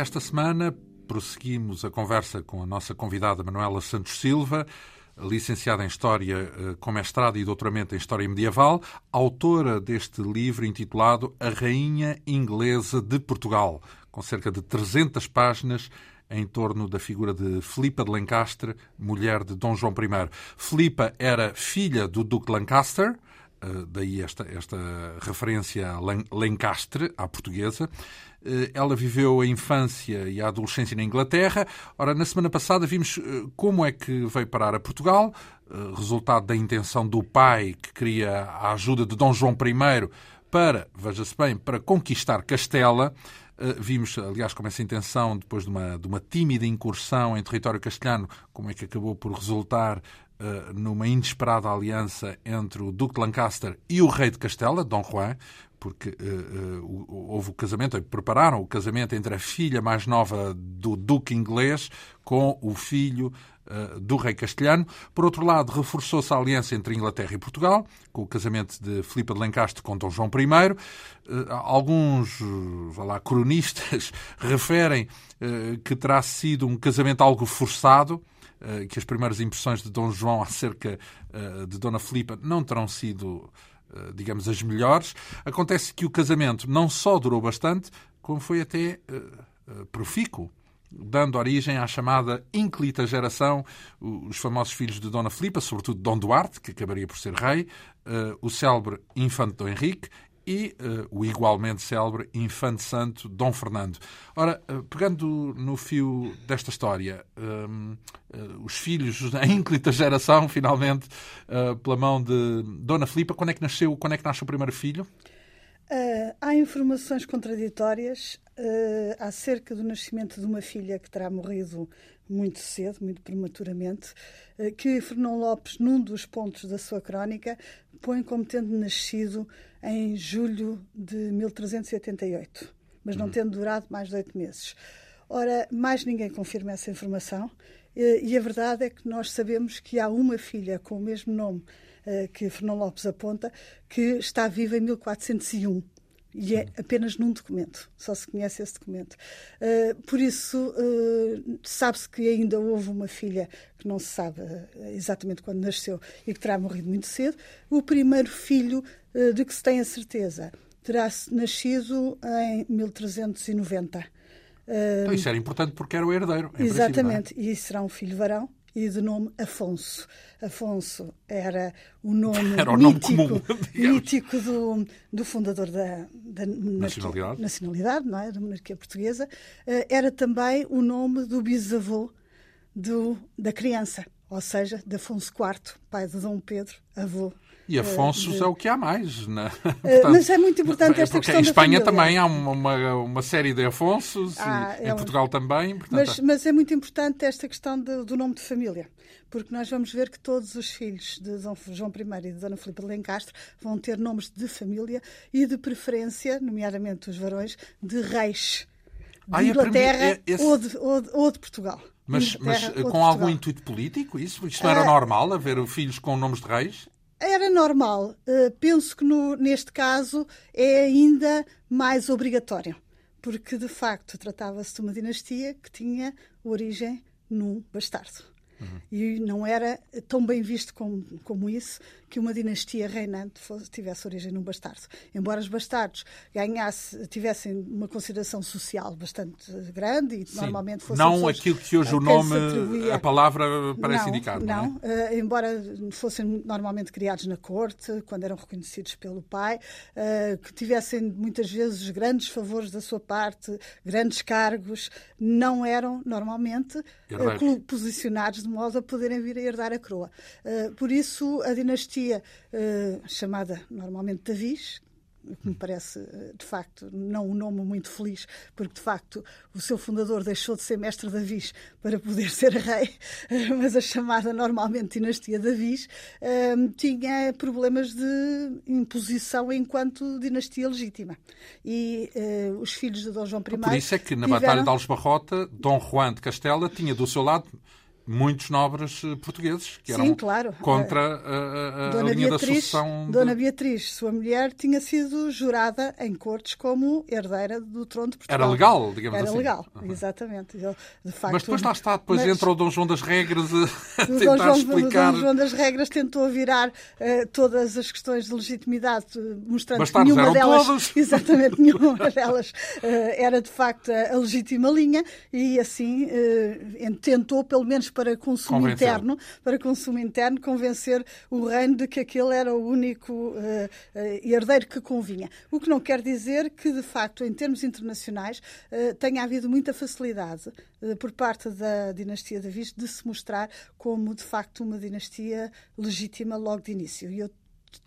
Esta semana prosseguimos a conversa com a nossa convidada Manuela Santos Silva, licenciada em História eh, com mestrado e doutoramento em História Medieval, autora deste livro intitulado A Rainha Inglesa de Portugal, com cerca de 300 páginas em torno da figura de Filipa de Lancaster, mulher de Dom João I. Filipa era filha do Duque de Lancaster, eh, daí esta, esta referência a Lancaster, à portuguesa. Eh, ela viveu a infância e a adolescência na Inglaterra. Ora, na semana passada vimos eh, como é que veio parar a Portugal, resultado da intenção do pai que queria a ajuda de Dom João I para, veja-se bem, para conquistar Castela. Vimos, aliás, como essa intenção, depois de uma, de uma tímida incursão em território castelhano, como é que acabou por resultar numa inesperada aliança entre o Duque de Lancaster e o rei de Castela, Dom Juan, porque uh, uh, houve o casamento, prepararam o casamento entre a filha mais nova do Duque inglês com o filho do rei castelhano. Por outro lado, reforçou-se a aliança entre Inglaterra e Portugal, com o casamento de Filipe de Lancaster com Dom João I. Alguns lá, cronistas referem que terá sido um casamento algo forçado, que as primeiras impressões de Dom João acerca de Dona Filipa não terão sido, digamos, as melhores. Acontece que o casamento não só durou bastante, como foi até profícuo dando origem à chamada inclita geração, os famosos filhos de Dona Filipa, sobretudo Dom Duarte, que acabaria por ser rei, o célebre infante Dom Henrique e uh, o igualmente célebre Infante Santo Dom Fernando. Ora, uh, pegando no fio desta história, uh, os filhos, a ínclita geração, finalmente, pela mão de Dona Filipa, quando é que nasceu, quando é que nasce o primeiro filho? há informações contraditórias acerca do nascimento de uma filha que terá morrido muito cedo, muito prematuramente, que Fernão Lopes, num dos pontos da sua crónica, põe como tendo nascido em julho de 1388, mas não uhum. tendo durado mais de oito meses. Ora, mais ninguém confirma essa informação e a verdade é que nós sabemos que há uma filha com o mesmo nome eh, que Fernão Lopes aponta que está viva em 1401 e é apenas num documento, só se conhece esse documento. Uh, por isso, uh, sabe-se que ainda houve uma filha que não se sabe uh, exatamente quando nasceu e que terá morrido muito cedo. O primeiro filho de que se tem a certeza terá nascido em 1390. Então, isso era importante porque era o herdeiro. É? Exatamente, e será um filho varão e de nome Afonso. Afonso era o nome, era o mítico, nome comum, mítico do, do fundador da, da nacionalidade. nacionalidade não é? da monarquia portuguesa. Eh, era também o nome do bisavô do, da criança, ou seja, de Afonso IV, pai de Dom Pedro, avô e Afonso de... é o que há mais. Né? Portanto, Mas é muito importante esta questão. Em Espanha também há uma, uma, uma, série de Afonsos, ah, e, é em Portugal também. Portanto... Mas, mas, é muito importante esta questão de, do nome de família, porque nós vamos ver que todos os filhos de Dom João I e de Dona Filipe de Lencastre vão ter nomes de família e de preferência, nomeadamente os varões, de reis de ah, Inglaterra é esse... ou, de, ou, de, ou de Portugal. Mas, mas com algum intuito político? Isso? Isto não era uh, normal, haver filhos com nomes de reis? Era normal. Uh, penso que no, neste caso é ainda mais obrigatório, porque de facto tratava-se de uma dinastia que tinha origem num bastardo. Uhum. E não era tão bem visto como, como isso que uma dinastia reinante fosse, tivesse origem num bastardo. Embora os bastardos ganhasse, tivessem uma consideração social bastante grande e Sim. normalmente fossem. Não aquilo que hoje o nome, a palavra parece não, indicar. Não, não é? uh, embora fossem normalmente criados na corte, quando eram reconhecidos pelo pai, uh, que tivessem muitas vezes grandes favores da sua parte, grandes cargos, não eram normalmente uh, posicionados de modo a poderem vir a herdar a coroa. por isso, a dinastia chamada normalmente Davis, o que me parece, eh, de facto, não um nome muito feliz, porque, de facto, o seu fundador deixou de ser mestre Davis para poder ser rei, mas a chamada normalmente dinastia Davis eh, tinha problemas de imposição enquanto dinastia legítima. E os filhos de Dom João I... Por isso é que, na tiveram... Batalha de Alves Barrota, Dom Juan de Castela tinha do seu lado muitos nobres eh, portugueses que eram Sim, claro. contra a, a, Dona a linha Beatriz, da sucessão. De... Dona Beatriz, sua mulher, tinha sido jurada em cortes como herdeira do trono de Portugal. Era legal, digamos Era assim. legal, uhum. exatamente. De facto, mas depois lá está, depois mas... entra o Dom João das Regras a, tentar Dom João, explicar. O Dom João das Regras tentou virar uh, todas as questões de legitimidade, mostrando que nenhuma delas, todos. exatamente, nenhuma delas uh, era de facto a, a, legítima linha e assim uh, tentou, pelo menos para consumo Convenceu. interno, para consumo interno, convencer o reino de que aquele era o único uh, uh, herdeiro que convinha. O que não quer dizer que, de facto, em termos internacionais, uh, tenha havido muita facilidade por parte da dinastia Davis de se mostrar como, de facto, uma dinastia legítima logo de início. E eu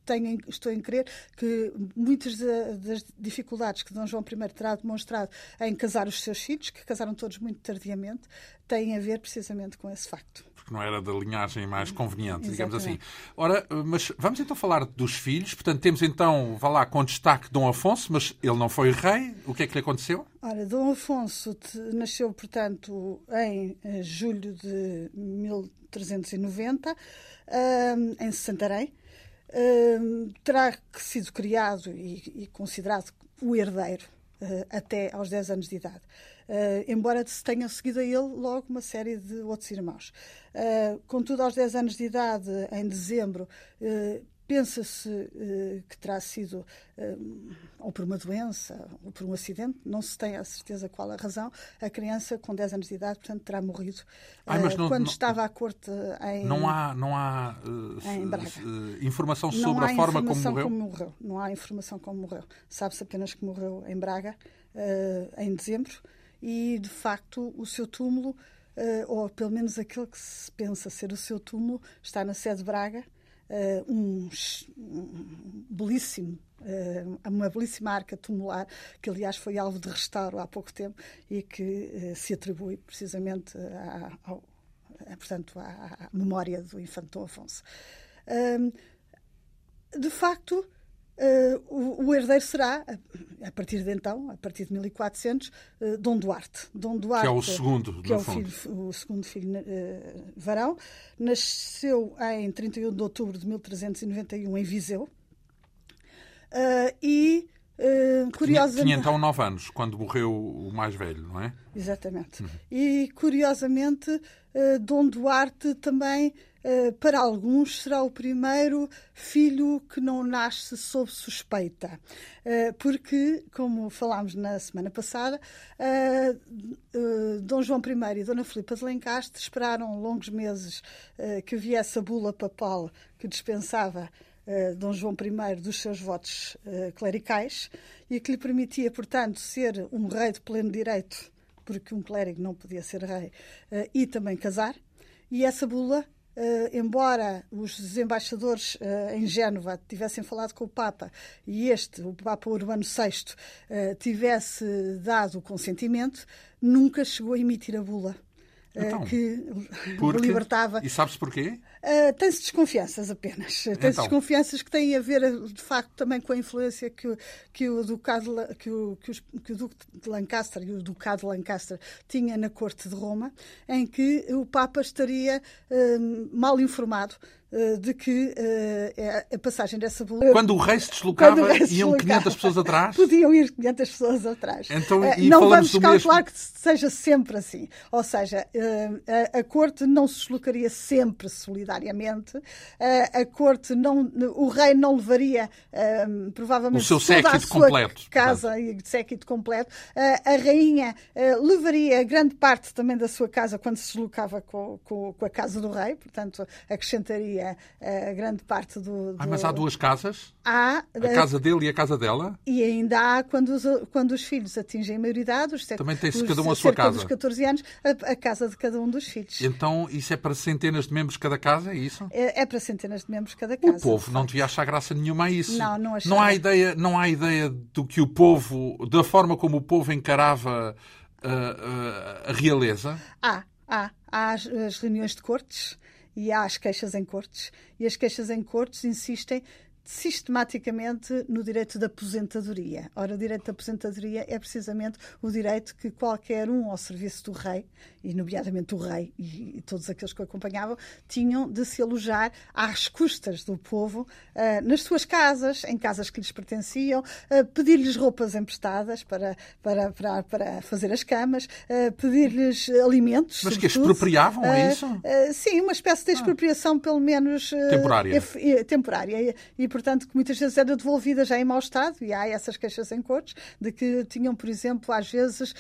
tenho, estou em crer que muitas das dificuldades que Dom João I terá demonstrado em casar os seus filhos, que casaram todos muito tardiamente, têm a ver precisamente com esse facto porque não era da linhagem mais conveniente, digamos assim. Ora, mas vamos então falar dos filhos. Portanto, temos então, vá lá, com destaque Dom Afonso, mas ele não foi rei. O que é que lhe aconteceu? Ora, Dom Afonso nasceu, portanto, em eh, julho de 1390, em Santarém. Terá sido criado e, e considerado o herdeiro uh, até aos 10 anos de idade. Uh, embora se tenham seguido a ele logo uma série de outros irmãos. Uh, contudo, aos 10 anos de idade, em dezembro, uh, pensa-se que terá sido ou por uma doença ou por um acidente, não se tem a certeza qual a razão, a criança com 10 anos de idade, portanto, terá morrido Ai, não, quando não, estava à corte em Não há, não há informação sobre a forma como morreu? como morreu? Não há informação como morreu. Sabe-se apenas que morreu em Braga em dezembro e, de facto, o seu túmulo, uh, ou pelo menos aquele que se pensa ser o seu túmulo, está na sede de Braga, uh, um, um, belíssimo, uh, uma belíssima arca tumular, que aliás foi alvo de restauro há pouco tempo e que se atribui precisamente à, ao, portanto, à, à, memória do infante Dom Afonso. de facto, Uh, o, o, herdeiro será, a, a, partir de então, a partir de 1400, uh, Dom Duarte. Dom Duarte. Que é o segundo, que é o, filho, o, segundo filho uh, varão. Nasceu em 31 de outubro de 1391 em Viseu. e, curiosamente... Tinha, tinha então 9 anos, quando morreu o mais velho, não é? Exatamente. Uhum. E, curiosamente, Dom Duarte também eh, para alguns, será o primeiro filho que não nasce sob suspeita. Eh, porque, como falámos na semana passada, eh, Dom João I e Dona Filipa de Lencastre esperaram longos meses que viesse a bula papal que dispensava Dom João I dos seus votos clericais e que lhe permitia, portanto, ser um rei de pleno direito, porque um clérigo não podia ser rei, e também casar. E essa bula Uh, embora os embaixadores uh, em Génova tivessem falado com o Papa e este, o Papa Urbano VI, uh, eh, tivesse dado o consentimento, nunca chegou a emitir a bula. Então, que porque? libertava. E sabe-se porquê? Uh, Tem-se desconfianças apenas. Tem-se então. desconfianças que têm a ver, de facto, também com a influência que, o, que, o, Ducado, que, o, que, os, que o Duque de Lancaster e o Ducado de Lancaster tinha na corte de Roma, em que o Papa estaria uh, mal informado eh, de que uh, a passagem dessa bula. Quando o rei se deslocava, rei se iam deslocava, 500 pessoas atrás? Podiam ir 500 pessoas atrás. Então, uh, não vamos calcular mesmo... que seja sempre assim. Ou seja, a, a, corte não se deslocaria sempre solidariamente, a corte não. O rei não levaria provavelmente o seu toda a sua completo, casa e séquito completo. a rainha levaria grande parte também da sua casa quando se deslocava com, com, com a casa do rei, portanto, acrescentaria a grande parte do, do... Ah, mas há duas casas? Há. A casa dele e a casa dela? E ainda há, quando os, quando os filhos atingem a maioridade, os Também tem-se cada um a sua casa? dos 14 anos, a, a, casa de cada um dos filhos. Então isso é para centenas de membros cada casa, é isso? É, é para centenas de membros cada casa. O povo não devia achar graça nenhuma a isso. Não, não achava. Não há ideia, não há ideia do que o povo, da forma como o povo encarava uh, uh, a realeza? Há, há. Há as, as reuniões de cortes, e há as queixas em cortes. E as queixas em cortes insistem sistematicamente no direito da aposentadoria. Ora, o direito da aposentadoria é precisamente o direito que qualquer um ao serviço do rei, e nomeadamente o rei e, e todos aqueles que o acompanhavam, tinham de se alojar às custas do povo uh, nas suas casas, em casas que lhes pertenciam, uh, pedir-lhes roupas emprestadas para, para, para, para fazer as camas, uh, pedir-lhes alimentos. Mas que expropriavam, é isso? sim, uma espécie de ah. expropriação, ah. pelo menos temporária. temporária. E, e, portanto, que muitas vezes era devolvida já em mau estado, e há essas queixas em cortes, de que tinham, por exemplo, às vezes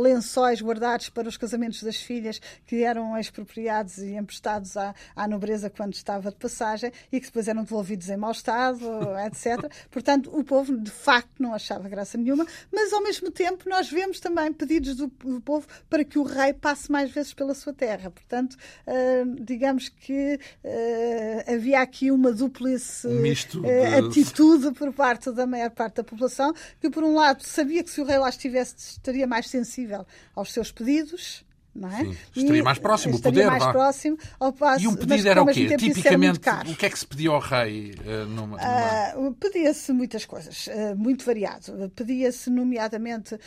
lençóis guardados para os casamentos das filhas que eram expropriados e emprestados à, à nobreza quando estava de passagem e que depois eram devolvidos em mau estado, etc. Portanto, o povo de facto não achava graça nenhuma, mas ao mesmo tempo nós vemos também pedidos do, do povo para que o rei passe mais vezes pela sua terra. Portanto, uh, digamos que uh, havia aqui uma duplice uh, atitude por parte da maior parte da população, que por um lado sabia que se o rei lá estivesse estaria mais sensível aos seus pedidos, não é? Sim, estaria mais próximo, o poder. mais vá. próximo ao passo, e um pedido era o quê? Tipicamente, o que é que se pedia ao rei? Uh, numa, numa... Uh, Pedia-se muitas coisas, uh, muito variado. Pedia-se, nomeadamente,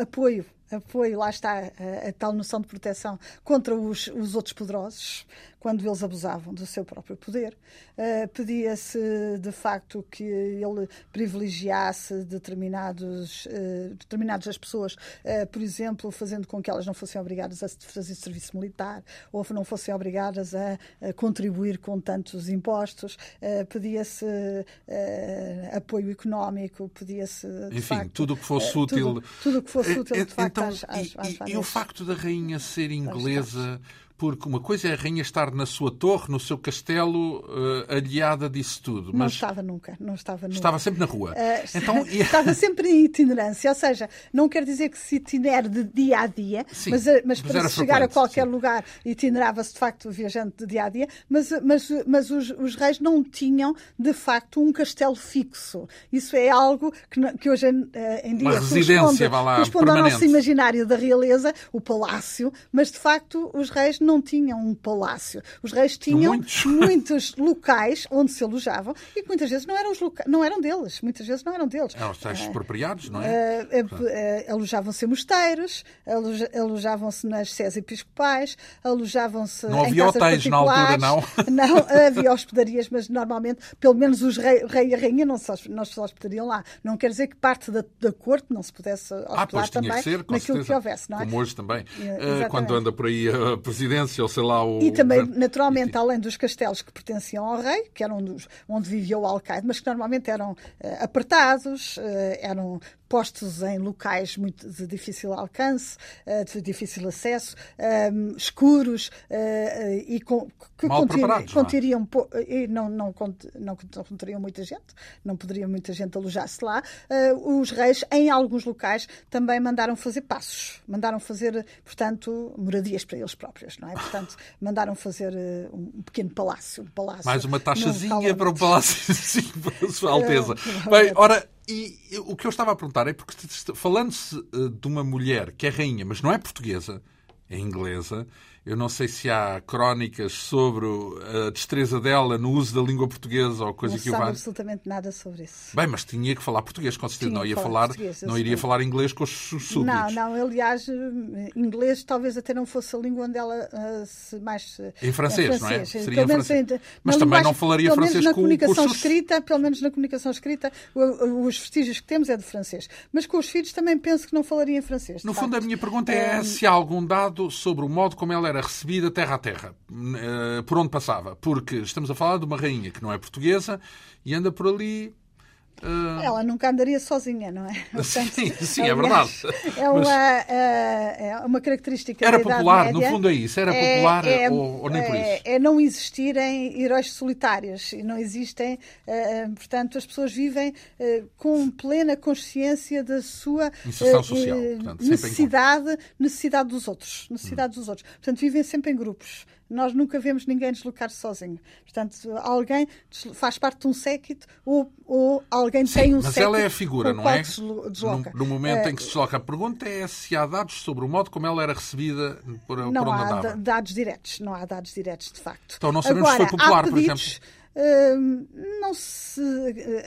apoio apoio, lá está a, a, tal noção de proteção contra os, os outros poderosos, quando eles abusavam do seu próprio poder. Uh, Pedia-se, de facto, que ele privilegiasse determinados, uh, determinadas as pessoas, uh, por exemplo, fazendo com que elas não fossem obrigadas a fazer serviço militar ou não fossem obrigadas a, a contribuir com tantos impostos. Pedia-se apoio económico, pedia-se. Enfim, facto, tudo o que fosse útil. Tudo o que fosse útil, de facto, então, às, às, às e, e o facto da rainha ser inglesa porque uma coisa é a rainha estar na sua torre, no seu castelo, uh, aliada disso tudo. Mas não estava nunca, não estava nunca. Estava sempre na rua. Uh, então... estava sempre em itinerância, ou seja, não quer dizer que se itinere de dia a dia, sim, mas, eh, mas, para se chegar a qualquer sim. lugar itinerava-se de facto viajando de dia a dia, mas, mas, mas os, os, reis não tinham de facto um castelo fixo. Isso é algo que, que hoje em dia uma residência, corresponde, lá, corresponde ao nosso imaginário da realeza, o palácio, mas de facto os reis não não tinham um palácio. Os reis tinham muitos, muitos locais onde se alojavam e que muitas vezes não eram, loca... não eram deles. Muitas vezes não eram deles. Eram os tais expropriados, não é? Uh, alojavam-se em mosteiros, alojavam-se nas sés episcopais, alojavam-se Não havia hotéis na altura, não? Não, havia hospedarias, mas normalmente, pelo menos os rei, rei e a rainha não se, não se hospedariam lá. Não quer dizer que parte da, da corte não se pudesse hospedar ah, pois, também que ser, naquilo certeza. que houvesse, não é? Como hoje também. Uh, quando anda por aí a presidência ou sei lá o. E também, naturalmente, além dos castelos que pertenciam ao rei, que eram dos, onde vivia o alcaide, mas que normalmente eram uh, apertados, uh, eram postos em locais muito de difícil alcance, uh, de difícil acesso, um, escuros e com, que contiriam, e não, não, não, não conteriam muita gente, não poderia muita gente alojar-se lá. os reis, em alguns locais, também mandaram fazer passos, mandaram fazer, portanto, moradias para eles próprios, não é? Portanto, mandaram fazer um pequeno palácio, um palácio. Mais uma taxazinha para um palácio, sim, para a Sua Alteza. Uh, Bem, ora, e o que eu estava a perguntar é porque, falando-se uh, de uma mulher que é rainha, mas não é portuguesa, é inglesa, eu não sei se há crónicas sobre a destreza dela no uso da língua portuguesa ou coisa não que o valha. Não absolutamente nada sobre isso. Bem, mas tinha que falar português, com certeza. Não ia falar, não iria falar inglês com os súditos. Não, não. Aliás, inglês talvez até não fosse a língua onde ela uh, se mais... Uh, em francês, não é? Seria em francês. Mas também linguagem, não falaria francês na com, comunicação com os escrita, Pelo menos na comunicação escrita, os vestígios que temos é de francês. Mas com os filhos também penso que não falaria em francês. No fundo, a minha pergunta é se há algum dado sobre o modo como ela era recebida terra a terra, eh, por onde passava. Porque estamos a falar de uma rainha que não é portuguesa e anda por ali Uh... Ela nunca andaria sozinha, não é? Portanto, sim, sim, é verdade. É uma, Mas... Eh, é uma característica Era popular, no fundo é isso. Era é, popular é, ou, ou, nem por é, isso? É não existirem heróis solitários. E não existem, uh, portanto, as pessoas vivem com plena consciência da sua social, portanto, necessidade, necessidade dos outros. Necessidade hum. dos outros. Portanto, vivem sempre em grupos. Nós nunca vemos ninguém deslocar-se sozinho. Portanto, alguém faz parte de um séquito ou, ou alguém Sim, tem um mas séquito. Mas ela é a figura, não é? Desloca. No, no momento uh, em que se desloca. A pergunta é se há dados sobre o modo como ela era recebida por, não por onde há andava. dados diretos, não há dados diretos, de facto. Então não sabemos Agora, se foi popular, pedidos, por exemplo. Não se,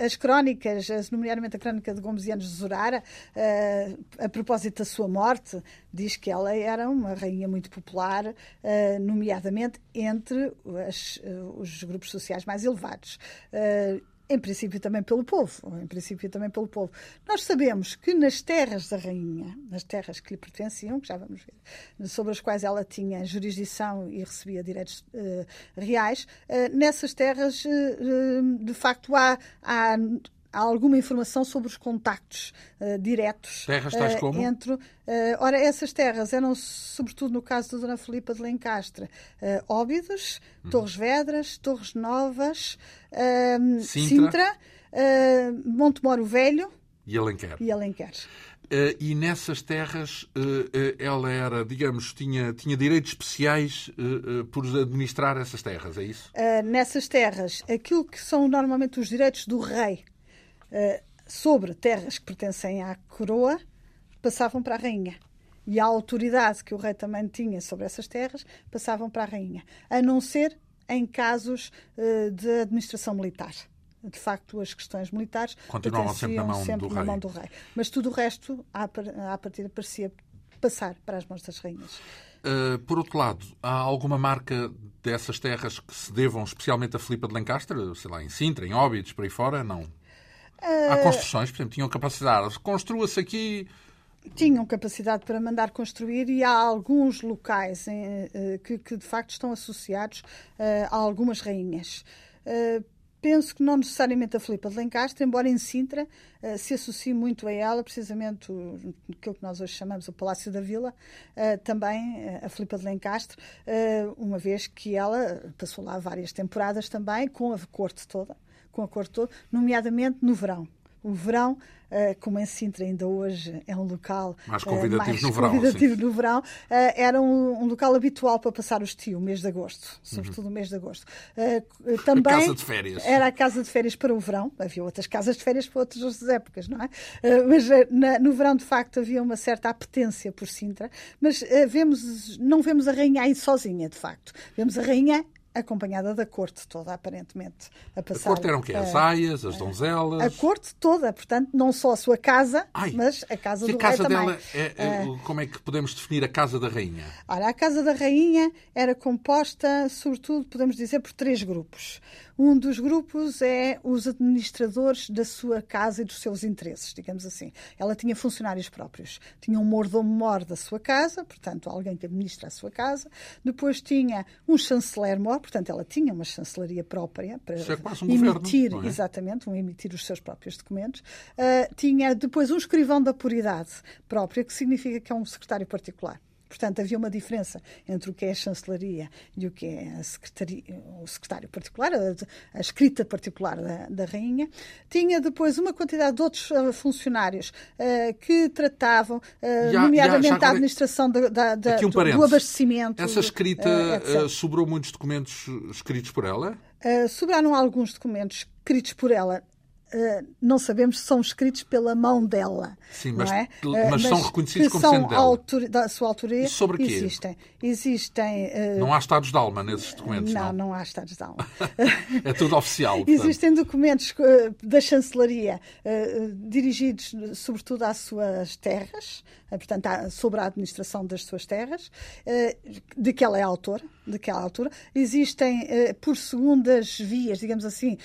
as crónicas, nomeadamente a crónica de Gomes de Zurara, a propósito da sua morte, diz que ela era uma rainha muito popular, nomeadamente entre as, os grupos sociais mais elevados em princípio também pelo povo, em princípio também pelo povo. Nós sabemos que nas terras da rainha, nas terras que lhe pertenciam, que já vamos ver, sobre as quais ela tinha jurisdição e recebia direitos uh, reais, uh, nessas terras, uh, de facto, há, há alguma informação sobre os contactos uh, diretos terras tais uh, como? entre. Uh, ora, essas terras eram, sobretudo no caso da Dona Filipa de Lencastre, Óbidos, uhum. Torres Vedras, Torres Novas, ehm, Sintra, Sintra Montemoro Velho e Alenquer. E Alenquer. Uh, e nessas terras uh, uh, ela era, digamos, tinha, tinha direitos especiais por administrar essas terras, é isso? nessas terras, aquilo que são normalmente os direitos do rei sobre terras que pertencem à coroa passavam para a rainha. E a autoridade que o rei também tinha sobre essas terras passavam para a rainha, a não ser em casos uh, de administração militar. De facto, as questões militares continuavam sempre, na mão, sempre do, na rei. mão do rei. Mas tudo o resto, à, à partida, parecia passar para as mãos das rainhas. Uh, por outro lado, há alguma marca dessas terras que se devam especialmente a Filipa de Lencastre? Sei lá, em Sintra, em Óbidos, por aí fora? Não. Há construções, por exemplo, tinham capacidade. Construa-se aqui. Tinham capacidade para mandar construir e há alguns locais em, eh, que, que, de facto estão associados uh, a algumas rainhas. Uh, penso que não necessariamente a Filipa de Lencastre, embora em Sintra uh, se associe muito a ela, precisamente o, aquilo que nós hoje chamamos o Palácio da Vila, também a Filipa de Lencastre, uma vez que ela passou lá várias temporadas também, com a corte toda com a cor toda, nomeadamente no verão. O verão, eh, como em Sintra ainda hoje é um local mais convidativo, mais no, verão, convidativo no verão, eh, era um, local habitual para passar o estio, o mês de agosto, sobretudo uhum. o mês de agosto. Eh, também a casa de férias. Era a casa de férias para o verão, havia outras casas de férias para outras épocas, não é? Mas no verão, de facto, havia uma certa apetência por Sintra, mas vemos, não vemos a rainha aí sozinha, de facto. Vemos a rainha acompanhada da corte toda, aparentemente. A, passar, a corte eram quê? As aias, as donzelas? A corte toda, portanto, não só a sua casa, Ai, mas a casa do a casa rei dela é, é, uh, como é que podemos definir a casa da rainha? Ora, a casa da rainha era composta, sobretudo, podemos dizer, por três grupos. Um dos grupos é os administradores da sua casa e dos seus interesses, digamos assim. Ela tinha funcionários próprios. Tinha um mordomo-mor da sua casa, portanto, alguém que administra a sua casa. Depois tinha um chanceler-mor, portanto, ela tinha uma chancelaria própria para é um emitir, governo, é? exatamente, um emitir os seus próprios documentos. Uh, tinha depois um escrivão da puridade própria, que significa que é um secretário particular. Portanto, havia uma diferença entre o que é a chancelaria e o que é o secretário particular, a, a escrita particular da, da, rainha. Tinha depois uma quantidade de outros uh, funcionários uh, que tratavam, uh, nomeadamente já, já a administração da, da, da um do, abastecimento. Essa escrita uh, sobrou muitos documentos escritos por ela? sobraram alguns documentos escritos por ela Uh, não sabemos se são escritos pela mão dela. Sim, mas, é? uh, mas, são reconhecidos como sendo dela. Autor, da sua autoria. Sobre quê? Existem. Existem uh, não há estados de alma nesses documentos, não? Não, não há estados de alma. é tudo oficial. Portanto. Existem documentos da chancelaria dirigidos, sobretudo, às suas terras, portanto, sobre a administração das suas terras, de que ela é autora, de que ela é autora. Existem, por segundas vias, digamos assim,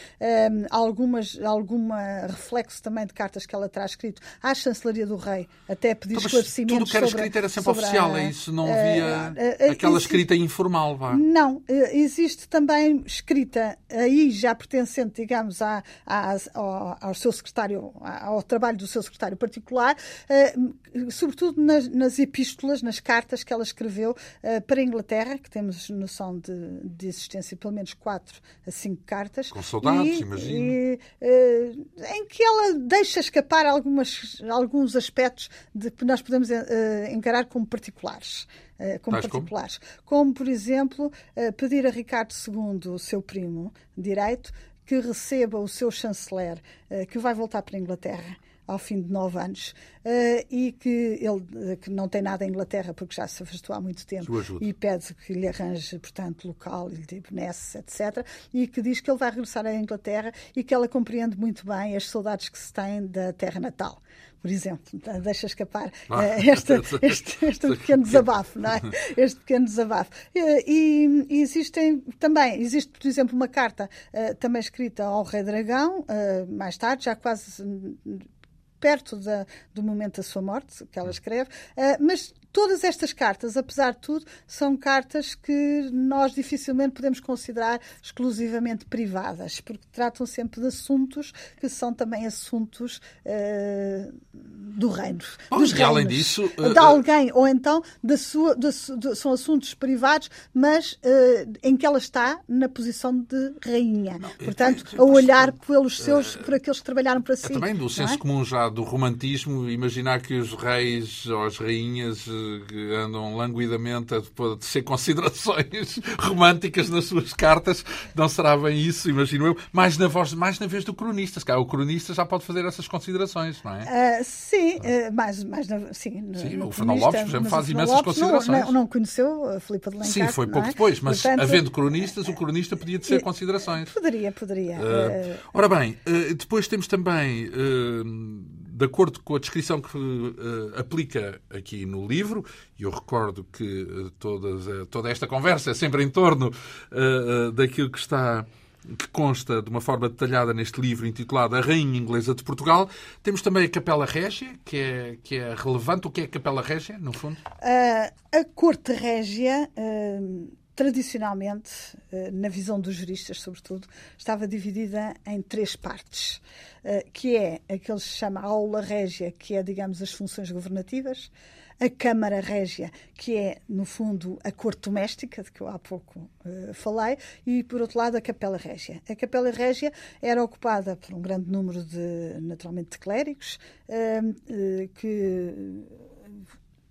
algumas, algumas algum reflexo também de cartas que ela traz escrito à chancelaria do rei, até pedir então, esclarecimentos Tudo que era sobre, escrito era sempre oficial, a, é isso? Não havia uh, uh, aquela existe, escrita informal, vá? Não, existe também escrita aí já pertencente, digamos, à, à, ao, ao, seu secretário, ao trabalho do seu secretário particular, sobretudo nas, nas, epístolas, nas cartas que ela escreveu para a Inglaterra, que temos noção de, de existência de pelo menos quatro a cinco cartas. Com soldados, imagino. E, em que ela deixa escapar algumas, alguns aspectos de que nós podemos uh, encarar como particulares. Como particulares. Como? como? por exemplo, pedir a Ricardo II, o seu primo direito, que receba o seu chanceler, que vai voltar para a Inglaterra ao fim de nove anos uh, e que ele que não tem nada em Inglaterra porque já se afastou há muito tempo e pede que lhe arranje, portanto, local e lhe benesse, etc. E que diz que ele vai regressar à Inglaterra e que ela compreende muito bem as saudades que se tem da terra natal por exemplo, deixa escapar ah, uh, este, este, este pequeno desabafo, não é? Este pequeno desabafo. E, e, existem também, existe, por exemplo, uma carta também escrita ao Rei Dragão, mais tarde, já quase perto da, do momento da sua morte, que ela escreve, uh, mas todas estas cartas, apesar de tudo, são cartas que nós dificilmente podemos considerar exclusivamente privadas, porque tratam sempre de assuntos que são também assuntos uh, do reino. Dos reinos, além disso. Uh, de alguém, ou então da sua, de, de, são assuntos privados, mas uh, em que ela está na posição de rainha. Não, Portanto, a olhar pelos seus, por aqueles que trabalharam para é si. também do senso é? comum já do romantismo, imaginar que os reis ou as rainhas que andam languidamente a ser considerações românticas nas suas cartas, não será bem isso, imagino eu, mais na, voz, mais na vez do cronista. Se calhar o cronista já pode fazer essas considerações, não é? Uh, sim, uh, mais, mais na, sim, sim no, o Fernando Lopes, por exemplo, faz imensas Lopes considerações. Não, não, conheceu a Filipe de Lencar, Sim, foi pouco é? depois, mas Portanto, havendo cronistas, o cronista podia ser considerações. Poderia, poderia. Uh, ora bem, depois temos também de acordo com a descrição que uh, aplica aqui no livro, e eu recordo que uh, todas, uh, toda esta conversa é sempre em torno daquilo que está que consta de uma forma detalhada neste livro intitulado A Rainha Inglesa de Portugal. Temos também a Capela Régia, que é, que é relevante. O que é a Capela Régia, no fundo? a Corte Régia tradicionalmente, eh, na visão dos juristas, sobretudo, estava dividida em três partes, eh, que é aquele que se chama aula régia, que é, digamos, as funções governativas, a Câmara Régia, que é, no fundo, a corte doméstica, de que eu há pouco uh, falei, e, por outro lado, a Capela Régia. A Capela Régia era ocupada por um grande número de, naturalmente, de clérigos, uh, uh, que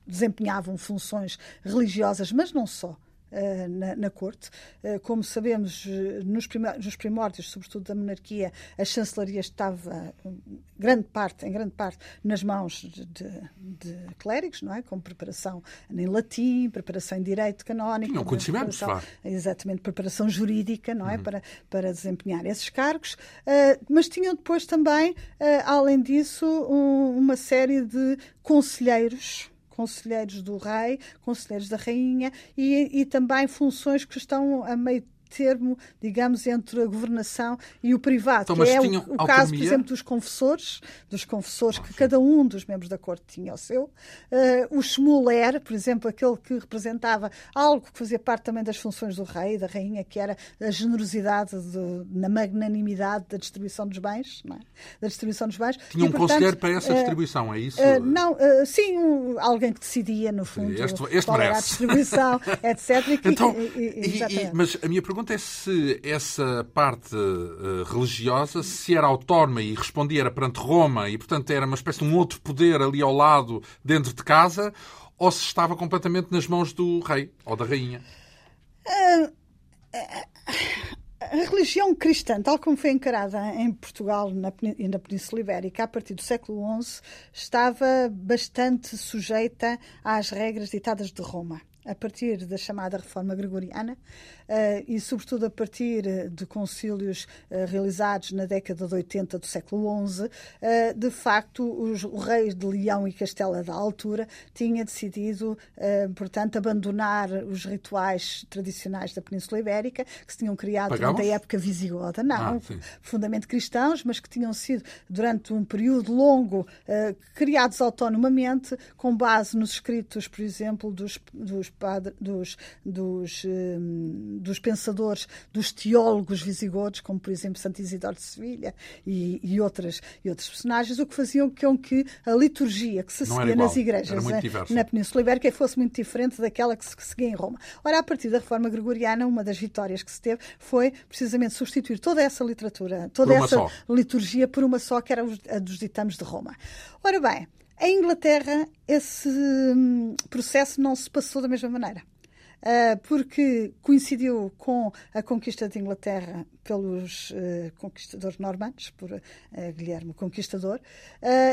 desempenhavam funções religiosas, mas não só. Uh, na, na, corte. Uh, como sabemos, uh, nos, nos, primórdios, sobretudo da monarquia, a chancelaria estava grande parte, em grande parte nas mãos de, de, clérigos, não é? Com preparação em latim, preparação em direito canónico, não conhecimentos, claro. exatamente preparação jurídica, não é? Uhum. Para para desempenhar esses cargos, mas tinham depois também, além disso, um, uma série de conselheiros conselheiros do rei, conselheiros da rainha e, e também funções que estão a meio termo, digamos, entre a governação e o privado, então, que é o, o caso, por exemplo, dos confessores, dos confessores que cada um dos membros da corte tinha o seu. Uh, o Schmuller, por exemplo, aquele que representava algo que fazia parte também das funções do rei e da rainha, que era a generosidade de, na magnanimidade da distribuição dos bens, é? da distribuição dos bens. Tinha um portanto, conselheiro para essa distribuição, uh, é isso? Uh, não, sim, um, alguém que decidia, no fundo, este, este qual merece. era a distribuição, etc. E, então, e, e, mas a minha pergunta pergunta é se essa parte uh, religiosa se era autónoma e respondia era perante Roma e, portanto, era uma espécie de um outro poder ali ao lado, dentro de casa, ou se estava completamente nas mãos do rei ou da rainha? Uh, a religião cristã, tal como foi encarada em Portugal e na Península Ibérica a partir do século XI, estava bastante sujeita às regras ditadas de Roma a partir da chamada Reforma Gregoriana e, sobretudo, a partir eh, de concílios uh, realizados na década de 80 do século XI, de facto, os, o rei de Leão e Castela da altura tinha decidido, portanto, abandonar os rituais tradicionais da Península Ibérica, que se tinham criado Pagamos? durante a época visigoda, não, ah, cristãos, mas que tinham sido, durante um período longo, criados autonomamente, com base nos escritos, por exemplo, dos, dos padre, dos, dos, dos pensadores, dos teólogos visigodos, como por exemplo Santo Isidoro de Sevilha e, e, outras, e outros personagens, o que faziam com que a liturgia que se Não seguia nas igrejas na, na Península Ibérica fosse muito diferente daquela que se seguia em Roma. Ora, a partir da Reforma Gregoriana, uma das vitórias que se teve foi precisamente substituir toda essa literatura, toda essa só. liturgia por uma só, que era a dos ditames de Roma. Ora bem, em Inglaterra, esse hum, processo não se passou da mesma maneira. Uh, porque coincidiu com a conquista de Inglaterra pelos uh, conquistadores normandos, por uh, Guilherme o Conquistador,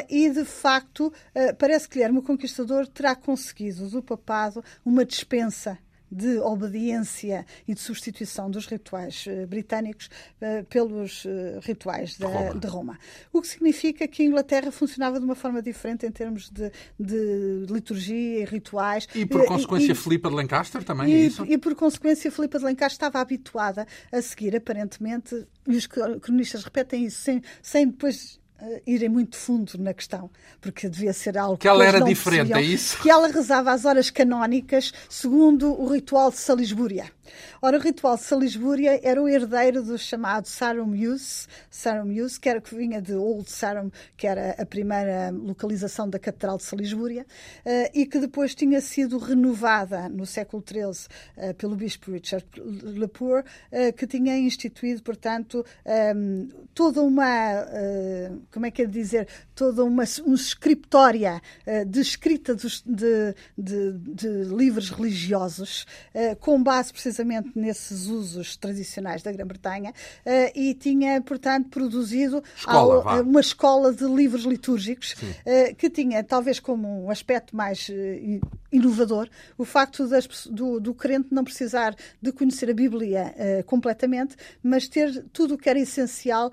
e de facto parece que Guilherme o Conquistador terá conseguido do papado uma dispensa de obediência e de substituição dos rituais uh, britânicos uh, pelos uh, rituais de Roma. de Roma. O que significa que a Inglaterra funcionava de uma forma diferente em termos de, de liturgia e rituais. E por consequência, e, Filipa de Lancaster também e, é isso? E por consequência, Filipa de Lancaster estava habituada a seguir, aparentemente, e os cronistas repetem isso sem, sem depois irem muito fundo na questão, porque devia ser algo que ela era diferente, é isso? Que ela rezava as horas canónicas segundo o ritual de Salisbúria. Ora, o ritual de Salisbúria era o herdeiro do chamado Sarum Use, Sarum Use, que, era, que vinha de Old Sarum, que era a primeira localização da Catedral de Salisbúria, uh, e que depois tinha sido renovada no século XIII eh, pelo bispo Richard Lepore, uh, que tinha instituído, portanto, ehm, toda uma, como é que é dizer, toda uma um scriptória de escrita de, de, de, livros religiosos, com base precisamente precisamente nesses usos tradicionais da Grã-Bretanha uh, e tinha, portanto, produzido escola, ao, uma escola de livros litúrgicos uh, que tinha, talvez como um aspecto mais uh, inovador, o facto das, do, do crente não precisar de conhecer a Bíblia completamente, mas ter tudo o que era essencial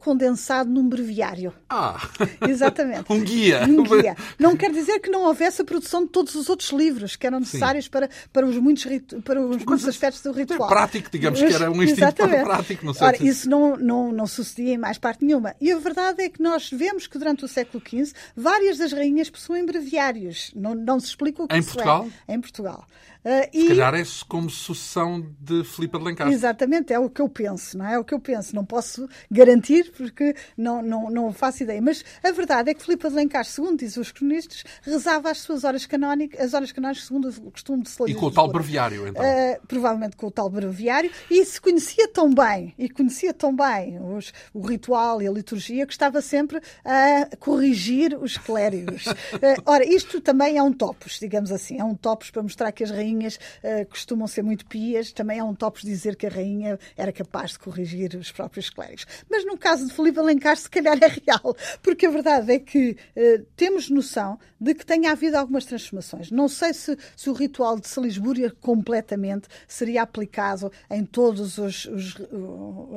condensado num breviário. Ah! Exatamente. um guia. Um guia. Não quer dizer que não houvesse a produção de todos os outros livros que eram necessários para, para os muitos, para os aspectos do ritual. É prático, digamos que era um instinto prático. Não sei Ora, isso não, não, não sucedia em mais parte nenhuma. E a verdade é que nós vemos que durante o século XV várias das rainhas possuem breviários. Não, não se explica o que em isso Portugal? é. Em Portugal? Uh, Se e... calhar é como sucessão de Filipe de Lancaster. Exatamente, é o que eu penso, não é? é? o que eu penso. Não posso garantir porque não, não, não faço ideia. Mas a verdade é que Filipe de Lancaster, segundo dizem os cronistas, rezava as suas horas canónicas, as horas canónicas segundo o costume de E com o tal breviário, então? Uh, provavelmente com o tal breviário. E se conhecia tão bem, e conhecia tão bem os, o ritual e a liturgia, que estava sempre a corrigir os clérigos. uh, ora, isto também é um topos, digamos assim. É um topos para mostrar que as rainhas rainhas uh, costumam ser muito pias, também há um topos dizer que a rainha era capaz de corrigir os próprios clérigos. Mas no caso de Filipe Alencar, se calhar é real, porque a verdade é que uh, temos noção de que tenha havido algumas transformações. Não sei se, se o ritual de Salisbúria completamente seria aplicado em todos os, os